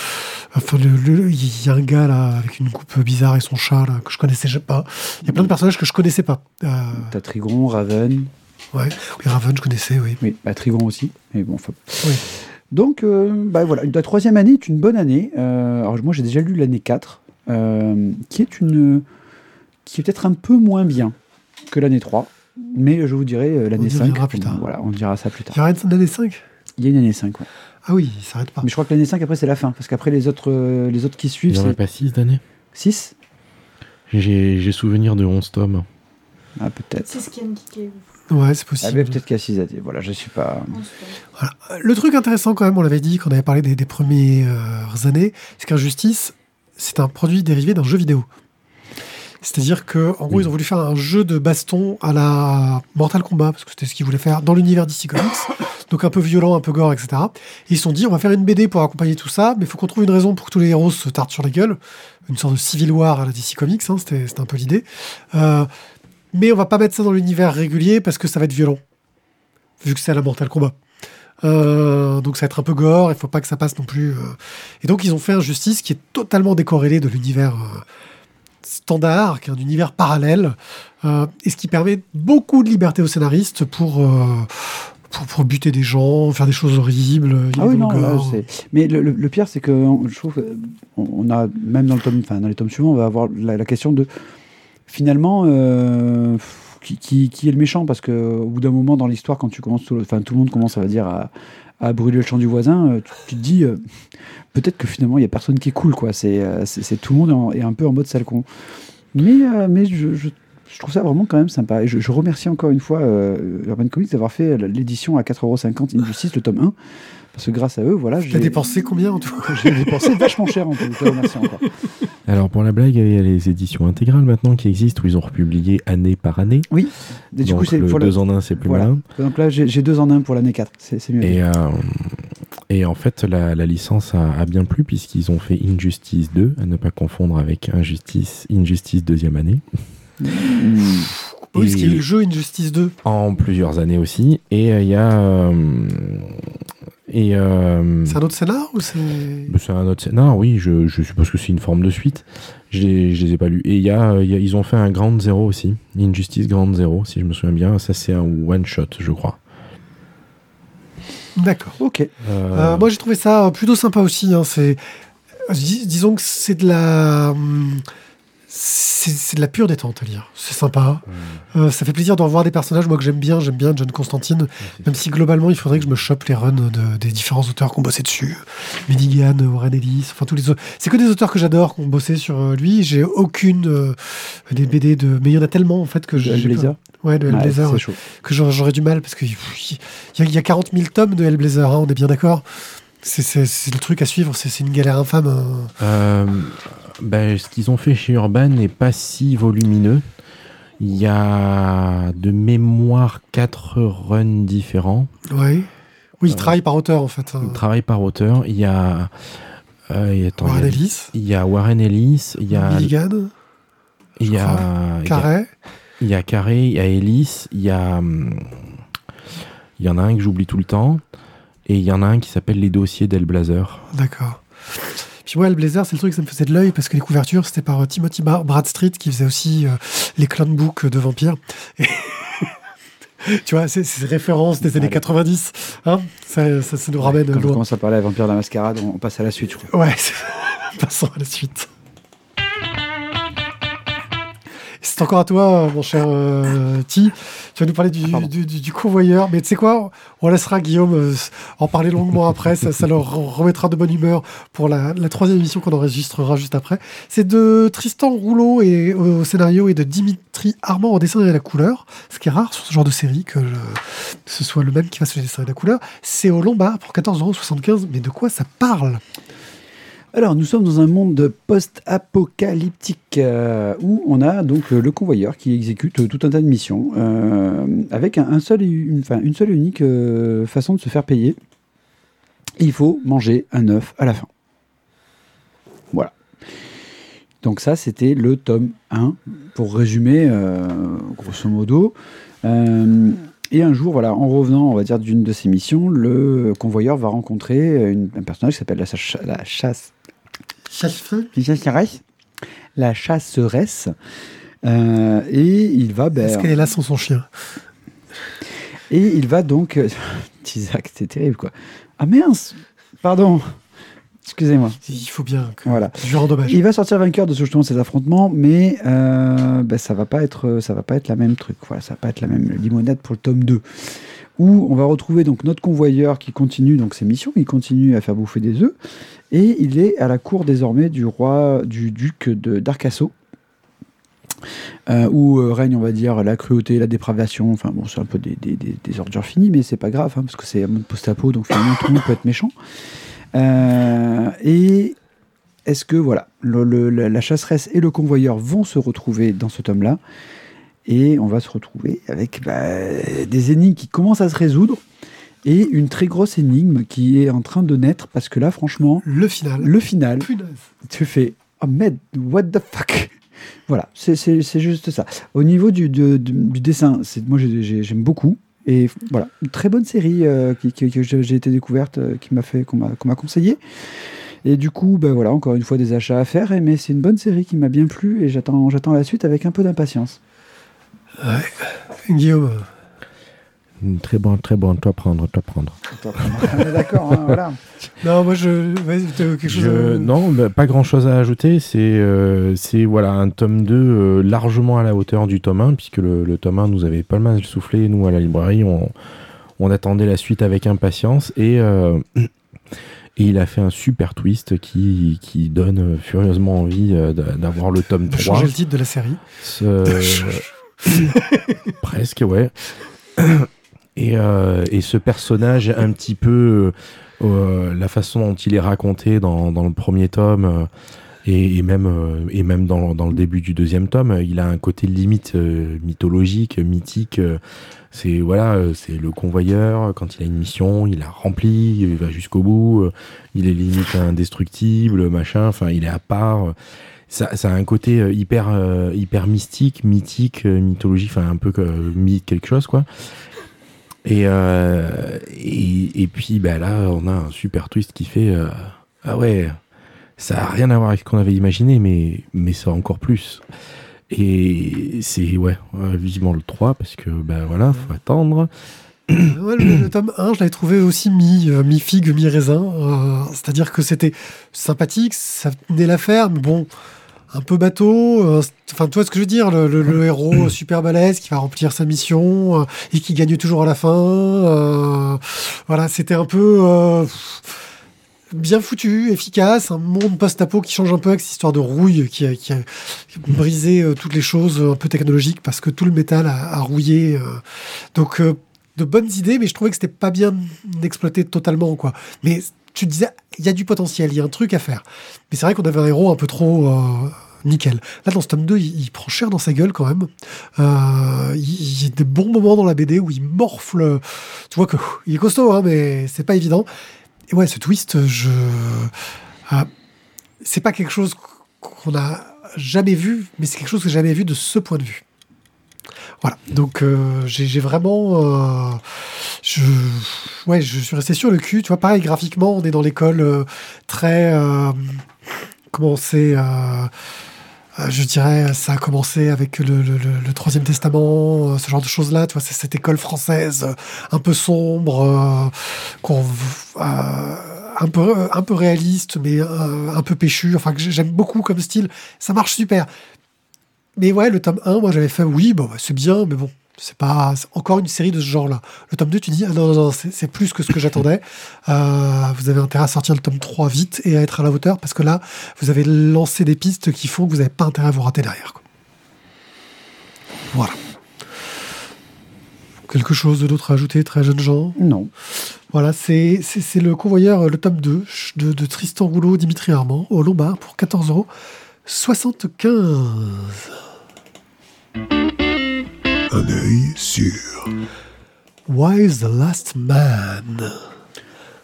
[SPEAKER 1] Enfin, il y a un gars là avec une coupe bizarre et son chat là, que je connaissais pas. Il y a plein de personnages que je connaissais pas. Euh,
[SPEAKER 2] T'as Trigon, Raven.
[SPEAKER 1] Ouais. Oui, Raven, je connaissais, oui.
[SPEAKER 2] Oui, bah, Trigon aussi. Mais bon, enfin.
[SPEAKER 1] Oui.
[SPEAKER 2] Donc, euh, bah, voilà, la troisième année est une bonne année. Euh, alors, moi, j'ai déjà lu l'année 4, euh, qui est une. qui est peut-être un peu moins bien que l'année 3. Mais je vous dirai euh, l'année
[SPEAKER 1] y
[SPEAKER 2] 5.
[SPEAKER 1] reviendra plus tard.
[SPEAKER 2] Voilà, on dira ça plus
[SPEAKER 1] Il y
[SPEAKER 2] tard.
[SPEAKER 1] aura une année 5
[SPEAKER 2] Il y a une année 5, ouais.
[SPEAKER 1] Ah oui, il s'arrête pas.
[SPEAKER 2] Mais je crois que l'année 5, après, c'est la fin. Parce qu'après, les autres, euh, les autres qui
[SPEAKER 3] Il
[SPEAKER 2] suivent,
[SPEAKER 3] n'y en a
[SPEAKER 2] c'est
[SPEAKER 3] pas 6 d'année
[SPEAKER 2] 6
[SPEAKER 3] J'ai souvenir de 11 tomes.
[SPEAKER 2] Ah, peut-être.
[SPEAKER 4] C'est ce qui.
[SPEAKER 1] Ouais, c'est
[SPEAKER 2] Ah,
[SPEAKER 1] possible.
[SPEAKER 2] mais peut-être qu'il y a 6 années. Voilà, je suis pas.
[SPEAKER 1] Voilà. Le truc intéressant quand même, on l'avait dit quand on avait parlé des, des premières années, c'est qu'Injustice, c'est un produit dérivé d'un jeu vidéo. C'est-à-dire que, en gros,
[SPEAKER 3] Oui.
[SPEAKER 1] ils ont voulu faire un jeu de baston à la Mortal Kombat, parce que c'était ce qu'ils voulaient faire dans l'univers DC Comics. Donc un peu violent, un peu gore, etc. Et ils se sont dit, on va faire une BD pour accompagner tout ça, mais il faut qu'on trouve une raison pour que tous les héros se tartent sur la gueule. Une sorte de Civil War à la DC Comics, hein, c'était c'était un peu l'idée. Euh, mais on va pas mettre ça dans l'univers régulier parce que ça va être violent, vu que c'est à la Mortal Kombat. Euh, donc ça va être un peu gore, il faut pas que ça passe non plus. euh. Et donc ils ont fait un justice qui est totalement décorrélé de l'univers euh, standard, qui est un univers parallèle, euh, et ce qui permet beaucoup de liberté aux scénaristes pour, pour, pour buter des gens, faire des choses horribles.
[SPEAKER 2] Ah oui, non, là, Mais le, le- le pire, c'est que je trouve on a, même dans, le tome, enfin, dans les tomes suivants, on va avoir la, la question de finalement euh, qui, est le méchant Parce qu'au bout d'un moment dans l'histoire, quand tu commences, tout, le- enfin, tout le monde commence, va dire, à, à brûler le champ du voisin, euh, tu, te dis euh, peut-être que finalement il n'y a personne qui est cool, quoi. C'est tout le monde est, un peu en mode sale con. Mais, mais je, trouve ça vraiment quand même sympa. Je, remercie encore une fois Urban Comics d'avoir fait l'édition à 4,50€ Injustice, le tome 1. Parce que grâce à eux, voilà, j'ai
[SPEAKER 1] dépensé combien en tout
[SPEAKER 2] j'ai dépensé vachement cher en tout. Je remercie encore.
[SPEAKER 3] Alors pour la blague, il y a les éditions intégrales maintenant qui existent où ils ont republié année par année.
[SPEAKER 2] Et du
[SPEAKER 3] Donc
[SPEAKER 2] coup, c'est
[SPEAKER 3] le
[SPEAKER 2] pour le-
[SPEAKER 3] 2 en 1, c'est plus
[SPEAKER 2] Voilà.
[SPEAKER 3] malin.
[SPEAKER 2] Donc là, j'ai deux en un pour l'année 4. C'est mieux.
[SPEAKER 3] Et, euh, et en fait, la, la licence a, a bien plu puisqu'ils ont fait Injustice 2, à ne pas confondre avec Injustice, Injustice deuxième année,
[SPEAKER 2] Mmh.
[SPEAKER 1] Oui, parce qu'il y a eu le jeu Injustice 2.
[SPEAKER 3] en plusieurs années aussi. Et euh, il y a... euh, et euh,
[SPEAKER 1] C'est un autre scénar ou c'est.
[SPEAKER 3] C'est un autre scénar, oui, je, je suppose que c'est une forme de suite. Je les, je les ai pas lus. Et il y a, il y a- ils ont fait un Grand Zero aussi, Injustice Grand Zero, si je me souviens bien. Ça, c'est un one-shot, je crois.
[SPEAKER 1] D'accord.
[SPEAKER 2] Ok.
[SPEAKER 3] Euh,
[SPEAKER 1] Euh, moi, j'ai trouvé ça plutôt sympa aussi. hein. C'est, dis- disons que c'est de la, hum, c'est de la pure détente à lire. C'est sympa. Euh, ça fait plaisir d'en voir des personnages moi que j'aime bien. J'aime bien John Constantine, même si globalement, il faudrait que je me chope les runs de- des différents auteurs qui ont bossé dessus. Medigan, Warren Ellis, enfin tous les autres. C'est que des auteurs que j'adore qui ont bossé sur euh, lui. J'ai aucune euh, des BD de, mais il y en a tellement en fait que j'ai
[SPEAKER 2] Hellblazer.
[SPEAKER 1] pas- Ouais, de Hellblazer.
[SPEAKER 2] c'est
[SPEAKER 1] ouais
[SPEAKER 2] chaud.
[SPEAKER 1] que j'aurais du mal parce qu'il y, y a 40 000 tomes de Hellblazer, hein, on est bien d'accord c'est, le truc à suivre, c'est, c'est une galère infâme. hein.
[SPEAKER 3] euh, ben, ce qu'ils ont fait chez Urban n'est pas si volumineux. Il y a de mémoire quatre runs différents.
[SPEAKER 1] Ouais. Oui, il
[SPEAKER 3] Euh,
[SPEAKER 1] travaille par auteur en fait. hein.
[SPEAKER 3] Ils travaillent par auteur. Il y a... euh, attends,
[SPEAKER 1] Warren
[SPEAKER 3] il y a-
[SPEAKER 1] Ellis,
[SPEAKER 3] Il y a Warren Ellis, il y a...
[SPEAKER 1] Milligan,
[SPEAKER 3] Il y a...
[SPEAKER 1] crois.
[SPEAKER 3] il y a-
[SPEAKER 1] Carré.
[SPEAKER 3] Il y a Carré, il y a Ellis, il y a. hum, Il y en a un que j'oublie tout le temps. Et il y en a un qui s'appelle Les dossiers d'Elblazer.
[SPEAKER 1] D'accord. Puis moi, Hellblazer, c'est le truc, ça me faisait de l'œil parce que les couvertures, c'était par euh, Timothy Bradstreet qui faisait aussi euh, les clone books de vampires. Et tu vois, c'est c'est des références des années
[SPEAKER 2] Allez.
[SPEAKER 1] 90. Hein ça, ça, ça nous ramène
[SPEAKER 2] Quand on commence à parler à Vampire de la Mascarade, on on passe à la suite, je crois.
[SPEAKER 1] Ouais, passons à la suite. C'est encore à toi, mon cher euh, Ti. Tu vas nous parler du,
[SPEAKER 2] Ah,
[SPEAKER 1] du, du- du convoyeur. Mais tu sais quoi On laissera Guillaume euh, en parler longuement après. Ça, ça leur remettra de bonne humeur pour la, la troisième émission qu'on enregistrera juste après. C'est de Tristan Rouleau et, au scénario et de Dimitri Armand au dessin et à la couleur. Ce qui est rare sur ce genre de série que le- ce soit le même qui fasse le dessin et la couleur. C'est au Lombard pour 14,75€. Mais de quoi ça parle?
[SPEAKER 2] Alors, nous sommes dans un monde post-apocalyptique euh, où on a donc euh, le convoyeur qui exécute euh, tout un tas de missions avec une, seule et unique façon de se faire payer. Il faut manger un œuf à la fin. Voilà. Donc ça, c'était le tome 1, pour résumer, grosso modo. Et un jour, voilà, en revenant, on va d'une de ses missions, le convoyeur va rencontrer un personnage qui s'appelle la chasse la chasseresse. La chasseresse. Euh, et il va. ben,
[SPEAKER 1] Est-ce qu'elle est là sans son chien
[SPEAKER 2] et il va donc. euh, Isaac, c'est terrible quoi. Ah mince Pardon Excusez-moi.
[SPEAKER 1] Il faut bien que
[SPEAKER 2] Voilà.
[SPEAKER 1] je hommage.
[SPEAKER 2] Il va sortir vainqueur de ce- justement de ces affrontements, mais euh, ben, ça va pas être ça va pas être la même truc. Voilà, ça va pas être la même limonade pour le tome 2. Où on va retrouver donc notre convoyeur qui continue donc ses missions, il continue à faire bouffer des œufs, et il est à la cour désormais du roi, du duc de d'Arcasso, euh, où euh, règne, on va dire, la cruauté, la dépravation. Enfin bon, c'est un peu des, ordures finies, mais c'est pas grave, hein, parce que c'est un monde post-apo, donc finalement tout le monde peut être méchant. Euh, et est-ce que voilà, la chasseresse et le convoyeur vont se retrouver dans ce tome-là Et on va se retrouver avec bah, des énigmes qui commencent à se résoudre et une très grosse énigme qui est en train de naître parce que là, franchement,
[SPEAKER 1] Le final.
[SPEAKER 2] le final,
[SPEAKER 1] Punaise.
[SPEAKER 2] tu fais Oh merde, what the fuck? Voilà, c'est- juste ça. Au niveau du, de- du, du dessin, moi j'ai- j'ai- j'aime beaucoup. Et voilà, une très bonne série euh, qui, qui- que j'ai été découverte, euh, qui m'a fait, qu'on m'a m'a conseillé. Et du coup, ben voilà, encore une fois des achats à faire, mais c'est une bonne série qui m'a bien plu et j'attends la suite avec un peu d'impatience.
[SPEAKER 1] Guillaume.
[SPEAKER 3] Mm, Très bon, très bon, toi prendre, toi prendre.
[SPEAKER 2] On est d'accord, hein, voilà.
[SPEAKER 1] Non, moi je. Ouais, quelque chose
[SPEAKER 3] Je-
[SPEAKER 1] à-
[SPEAKER 3] Non, bah, pas grand chose à ajouter. C'est euh, c'est, voilà, un tome 2 euh, largement à la hauteur du tome 1, puisque le, le tome 1 nous avait pas mal soufflé, nous à la librairie. On, on attendait la suite avec impatience et, euh, et il a fait un super twist qui, qui donne furieusement envie euh, d'a- d'avoir le tome
[SPEAKER 1] de
[SPEAKER 3] 3.
[SPEAKER 1] changer le titre de la série.
[SPEAKER 3] Ce- Presque, ouais. Et, euh, et ce personnage, un petit peu euh, la façon dont il est raconté dans, dans le premier tome, euh, et, et même, euh, et même dans, dans le début du deuxième tome, euh, il a un côté limite euh, mythologique, mythique. euh, c'est voilà, euh, c'est le convoyeur quand il a une mission, il la remplit, il va jusqu'au bout, euh, il est limite indestructible, machin. Enfin, il est à part. Ça, ça a un côté euh, hyper, euh, hyper mystique, mythique, euh, mythologie, enfin un peu mythe quelque chose quoi. Et, euh, et, et puis bah, là, on a un super twist qui fait euh, ah ouais, ça a rien à voir avec ce qu'on avait imaginé, mais mais ça encore plus. Et c'est ouais, vivement le 3 parce que ben voilà, faut attendre.
[SPEAKER 1] Ouais, le, le tome 1, je l'avais trouvé aussi mi, euh, mi-figue, mi-raisin. euh, C'est-à-dire que c'était sympathique, ça tenait l'affaire, mais bon, un peu bateau. euh, Enfin, tu vois ce que je veux dire Le, le- le héros super balèze qui va remplir sa mission euh, et qui gagne toujours à la fin. euh, voilà, c'était un peu. euh, bien foutu, efficace, un monde post-apo qui change un peu avec cette histoire de rouille qui a, qui a brisé toutes les choses un peu technologiques parce que tout le métal a, a rouillé. donc, de bonnes idées, mais je trouvais que c'était pas bien exploité totalement, quoi. Mais tu te disais, il y a du potentiel, il y a un truc à faire. Mais c'est vrai qu'on avait un héros un peu trop euh, nickel. Là, dans ce tome 2, il, prend cher dans sa gueule quand même. Euh, il, y a des bons moments dans la BD où il morfle. Tu vois que ouf, il est costaud, hein, mais c'est pas évident. Et ouais, ce twist, je. euh, c'est pas quelque chose qu'on a jamais vu, mais c'est quelque chose que j'ai jamais vu de ce point de vue. Voilà, donc euh, j'ai vraiment, euh, je, ouais, je suis resté sur le cul. Tu vois, pareil, graphiquement, on est dans l'école euh, très, comment c'est, je dirais, ça a commencé avec le, Troisième Testament, ce genre de choses-là. Tu vois, c'est cette école française un peu sombre, qu'on, un peu, réaliste, mais un peu péchu. Enfin, j'aime beaucoup comme style. Ça marche super. Mais ouais, le tome 1, moi j'avais fait oui, bon, bah, c'est bien, mais bon, c'est pas encore une série de ce genre-là. Le tome 2, tu dis, ah non, non, non, c'est plus que ce que j'attendais. Euh, vous avez intérêt à sortir le tome 3 vite et à être à la hauteur, parce que là, vous avez lancé des pistes qui font que vous n'avez pas intérêt à vous rater derrière. quoi. Voilà. Quelque chose d'autre à ajouter, très jeunes gens?
[SPEAKER 2] Non.
[SPEAKER 1] Voilà, c'est le convoyeur, le tome 2 de, de Tristan Rouleau, Dimitri Armand, au Lombard pour 14 euros. 75.
[SPEAKER 4] Un œil sur
[SPEAKER 1] Why is the last man?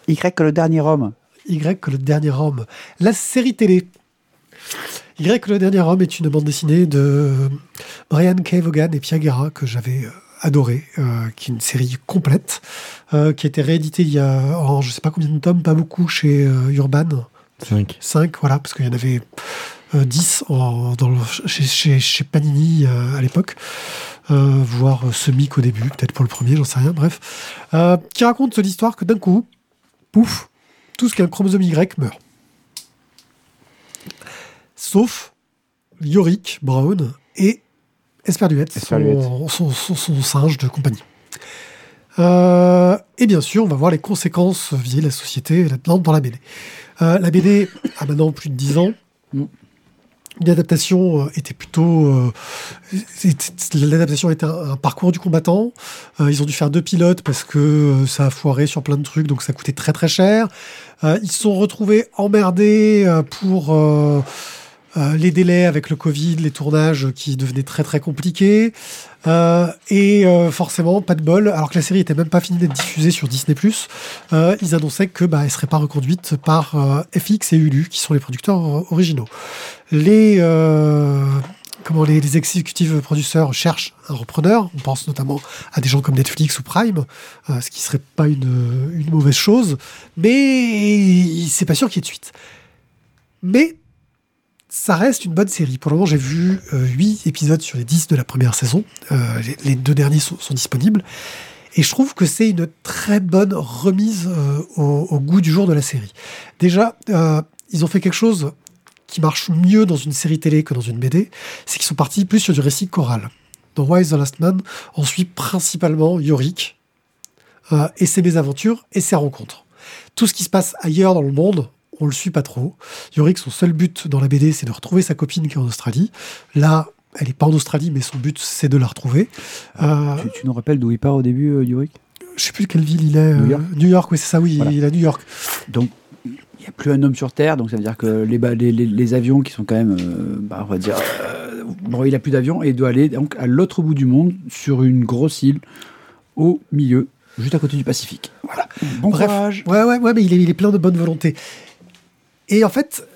[SPEAKER 2] Y que le dernier homme.
[SPEAKER 1] Y que le dernier homme. La série télé. Y que le dernier homme est une bande dessinée de Brian K. Vaughan et Pia Guerra que j'avais euh, adoré, euh, qui est une série complète, euh, qui a été rééditée il y a, en je sais pas combien de tomes, pas beaucoup chez euh, Urban.
[SPEAKER 3] 5.
[SPEAKER 1] 5, voilà, parce qu'il y en avait 10 en- dans le- chez, chez- chez Panini euh, à l'époque, euh, voire euh, semi qu'au début, peut-être pour le premier, j'en sais rien, bref, euh, qui raconte l'histoire que d'un coup, pouf, tout ce qui a un chromosome Y meurt. Sauf Yorick Brown et Esperluette, son, son- son- son singe de compagnie. Euh, et bien sûr, on va voir les conséquences vis la société là-dedans dans la BD. Euh, la BD a maintenant plus de 10 ans. L'adaptation euh, était plutôt. euh, L'adaptation était un, parcours du combattant. Euh, ils ont dû faire deux pilotes parce que euh, ça a foiré sur plein de trucs, donc ça coûtait très très cher. Ils se sont retrouvés emmerdés pour les délais avec le Covid, les tournages qui devenaient très très compliqués. Euh, et euh, forcément, pas de bol, alors que la série était même pas finie d'être diffusée sur Disney+, euh, ils annonçaient que bah, elle serait pas reconduite par euh, FX et Hulu, qui sont les producteurs euh, originaux. Les euh, comment les, les executive producers cherchent un repreneur. On pense notamment à des gens comme Netflix ou Prime, euh, ce qui serait pas une, une mauvaise chose, mais c'est pas sûr qu'il y ait de suite. Mais ça reste une bonne série. Pour le moment, j'ai vu euh, 8 épisodes sur les 10 de la première saison. Euh, les, deux derniers sont, disponibles. Et je trouve que c'est une très bonne remise euh, au, au goût du jour de la série. Déjà, euh, ils ont fait quelque chose qui marche mieux dans une série télé que dans une BD, c'est qu'ils sont partis plus sur du récit choral. Dans Why is the Last Man, on suit principalement Yorick euh, et ses mésaventures et ses rencontres. Tout ce qui se passe ailleurs dans le monde, on le suit pas trop. Yorick, son seul but dans la BD, c'est de retrouver sa copine qui est en Australie. Là, elle est pas en Australie, mais son but, c'est de la retrouver. Euh,
[SPEAKER 2] Tu, tu nous rappelles d'où il part au début, euh, Yorick?
[SPEAKER 1] Je sais plus quelle ville il est.
[SPEAKER 2] New
[SPEAKER 1] euh,
[SPEAKER 2] York
[SPEAKER 1] New York, oui, c'est ça, oui,
[SPEAKER 2] Voilà.
[SPEAKER 1] il est à New York.
[SPEAKER 2] Donc, il n'y a plus un homme sur Terre, donc ça veut dire que les, ba- les, les- les avions qui sont quand même, euh, bah, on va dire, euh, bon, il a plus d'avion et il doit aller donc à l'autre bout du monde sur une grosse île au milieu, juste à côté du Pacifique. Voilà. Bon
[SPEAKER 1] Bref,
[SPEAKER 2] courage.
[SPEAKER 1] ouais, ouais, ouais, mais il est, il est plein de bonne volonté. Et en fait,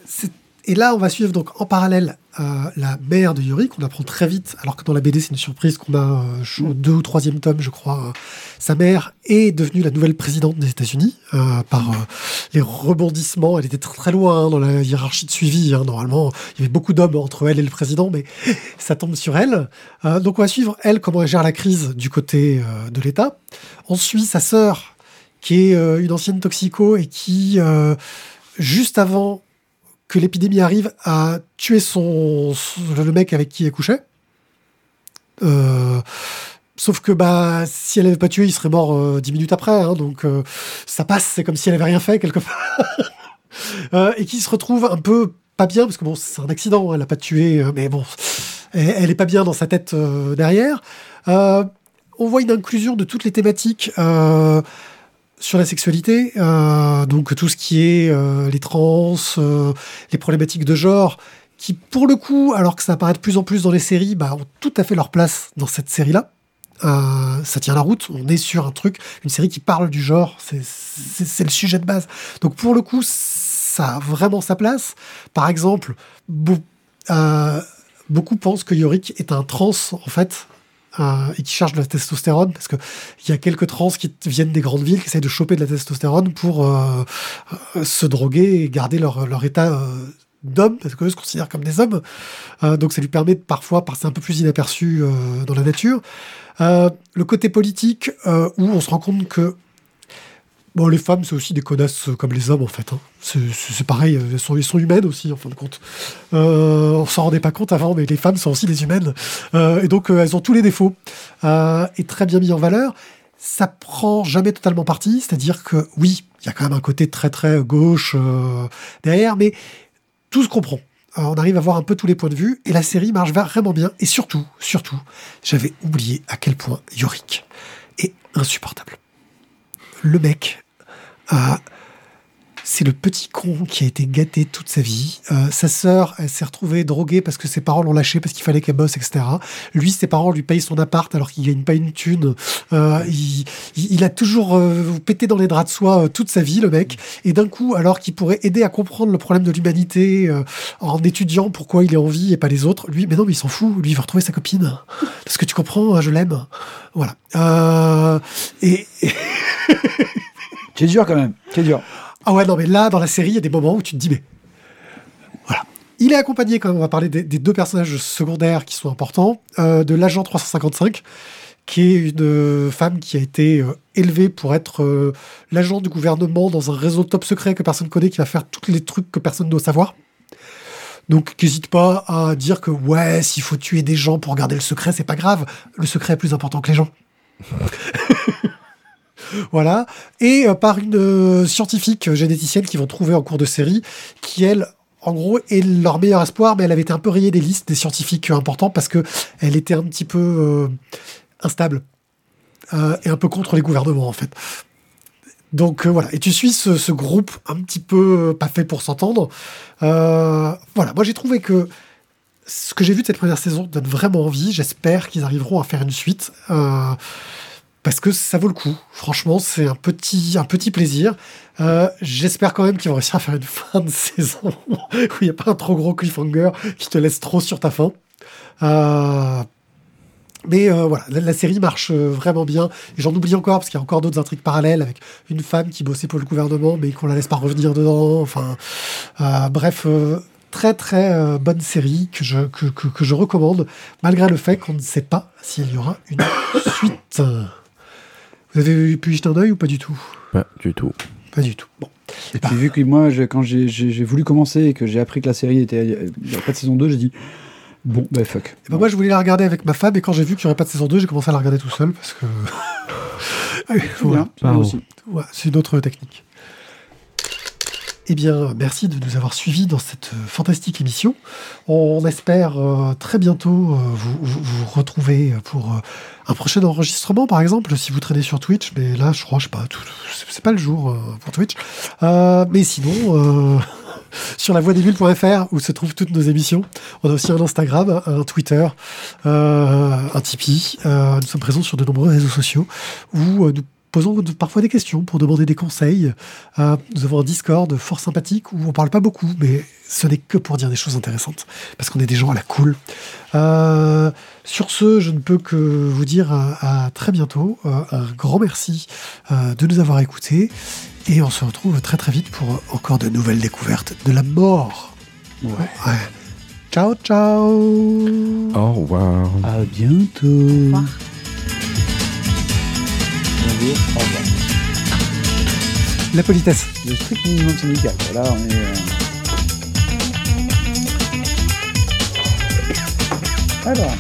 [SPEAKER 1] et là, on va suivre donc en parallèle euh, la mère de Yorick. On apprend très vite, alors que dans la BD, c'est une surprise qu'on a euh, au deux ou troisième tome, je crois. euh, sa mère est devenue la nouvelle présidente des États-Unis euh, par euh, les rebondissements. Elle était très, loin hein, dans la hiérarchie de suivi. hein. Normalement, il y avait beaucoup d'hommes entre elle et le président, mais ça tombe sur elle. Donc, on va suivre elle comment elle gère la crise du côté de l'État. On suit sa sœur qui est une ancienne toxico et qui, juste avant que l'épidémie arrive, a tué son, le mec avec qui elle couchait. Euh, sauf que bah si elle n'avait pas tué, il serait mort euh, dix minutes après. hein, donc euh, ça passe, c'est comme si elle avait rien fait quelque part. Euh, et qui se retrouve un peu pas bien parce que bon, c'est un accident, hein, elle n'a pas tué, mais bon, elle, elle est pas bien dans sa tête derrière. On voit une inclusion de toutes les thématiques. Sur la sexualité, euh, donc tout ce qui est euh, les trans, euh, les problématiques de genre, qui pour le coup, alors que ça apparaît de plus en plus dans les séries, bah, ont tout à fait leur place dans cette série-là. Ça tient la route, on est sur un truc, une série qui parle du genre, c'est- le sujet de base. Donc pour le coup, ça a vraiment sa place. Par exemple, beau- beaucoup pensent que Yorick est un trans, en fait, et qui charge de la testostérone, parce que il y a quelques trans qui viennent des grandes villes, qui essayent de choper de la testostérone pour euh, euh, se droguer et garder leur, leur état euh, d'homme, parce qu'eux se considèrent comme des hommes. Donc ça lui permet de parfois passer un peu plus inaperçu dans la nature. Le côté politique, où on se rend compte que Bon, les femmes, c'est aussi des connasses euh, comme les hommes, en fait. hein. C'est- pareil, euh, elles sont, elles sont humaines aussi, en fin de compte. Euh, on s'en rendait pas compte avant, mais les femmes sont aussi des humaines. Euh, et donc, elles ont tous les défauts. Et très bien mis en valeur. Ça prend jamais totalement parti, c'est-à-dire que, oui, il y a quand même un côté très, très gauche derrière, mais tout se comprend. On arrive à voir un peu tous les points de vue, et la série marche vraiment bien. Et surtout, surtout, j'avais oublié à quel point Yorick est insupportable. Le mec, euh, c'est le petit con qui a été gâté toute sa vie. Euh, sa sœur, elle s'est retrouvée droguée parce que ses parents l'ont lâché parce qu'il fallait qu'elle bosse, etc. Lui, ses parents lui payent son appart alors qu'il gagne pas une thune. Euh, il, a toujours euh, pété dans les draps de soie toute sa vie, le mec. Et d'un coup, alors qu'il pourrait aider à comprendre le problème de l'humanité en étudiant pourquoi il est en vie et pas les autres, lui, mais non, mais il s'en fout. Lui, il veut retrouver sa copine. Parce que tu comprends, hein, je l'aime. Voilà. Et, et-
[SPEAKER 2] C'est dur quand même. C'est dur.
[SPEAKER 1] Ah ouais, non, mais là, dans la série, il y a des moments où tu te dis, mais. Voilà. Il est accompagné, quand même, on va parler des, deux personnages secondaires qui sont importants, euh, de l'agent 355, qui est une euh, femme qui a été euh, élevée pour être l'agent du gouvernement dans un réseau top secret que personne connaît, qui va faire tous les trucs que personne ne doit savoir. Donc, n'hésite pas à dire que, ouais, s'il faut tuer des gens pour garder le secret, c'est pas grave. Le secret est plus important que les gens. Voilà. Et euh, par une euh, scientifique euh, généticienne qu'ils vont trouver en cours de série, qui, elle, en gros, est leur meilleur espoir, mais elle avait un peu rayée des listes des scientifiques importants parce que elle était un petit peu instable et un peu contre les gouvernements, en fait. Donc voilà, et tu suis ce, ce groupe un petit peu pas fait pour s'entendre. Voilà, moi j'ai trouvé que ce que j'ai vu de cette première saison donne vraiment envie. J'espère qu'ils arriveront à faire une suite. Parce que ça vaut le coup. Franchement, c'est un petit, un petit plaisir. Euh, J'espère quand même qu'ils vont réussir à faire une fin de saison où il n'y a pas un trop gros cliffhanger qui te laisse trop sur ta faim. Euh, mais euh, voilà, la, série marche vraiment bien. Et j'en oublie encore parce qu'il y a encore d'autres intrigues parallèles avec une femme qui bossait pour le gouvernement mais qu'on la laisse pas revenir dedans. Enfin, bref, très très bonne série que je, que, que, que je recommande malgré le fait qu'on ne sait pas s'il y aura une suite. Vous avez pu y jeter un œil ou pas du tout
[SPEAKER 3] Pas du tout.
[SPEAKER 1] Pas du tout. Bon.
[SPEAKER 2] Et puis vu que moi, je- quand j'ai- voulu commencer et que j'ai appris que la série était, il n'y a pas de saison 2, j'ai dit, bon, bah fuck.
[SPEAKER 1] Et ben moi, je voulais la regarder avec ma femme, et quand j'ai vu qu'il n'y aurait pas de saison 2, j'ai commencé à la regarder tout seul parce que.
[SPEAKER 3] Pardon.
[SPEAKER 2] aussi.
[SPEAKER 1] Ouais, c'est une autre technique. Eh bien, merci de nous avoir suivis dans cette euh, fantastique émission. On espère euh, très bientôt euh, vous, retrouver pour un prochain enregistrement, par exemple, si vous traînez sur Twitch. Mais là, je crois, je sais pas, c'est pas le jour pour Twitch. Mais sinon, sur la où se trouvent toutes nos émissions. On a aussi un Instagram, un Twitter, un Tipeee. Nous sommes présents sur de nombreux réseaux sociaux posons parfois des questions pour demander des conseils. Euh, nous avons un Discord fort sympathique où on parle pas beaucoup, mais ce n'est que pour dire des choses intéressantes parce qu'on est des gens à la cool. Euh, sur ce, je ne peux que vous dire à, à très bientôt. Euh, un grand merci euh, de nous avoir écoutés et on se retrouve très très vite pour encore de nouvelles découvertes de la mort.
[SPEAKER 2] Ouais.
[SPEAKER 1] Ouais. Ciao, ciao.
[SPEAKER 3] Au revoir.
[SPEAKER 2] À bientôt.
[SPEAKER 5] revoir.
[SPEAKER 2] Bonjour, au revoir.
[SPEAKER 1] La politesse.
[SPEAKER 2] Le strict minimum syndical. Là, on est. euh, Alors.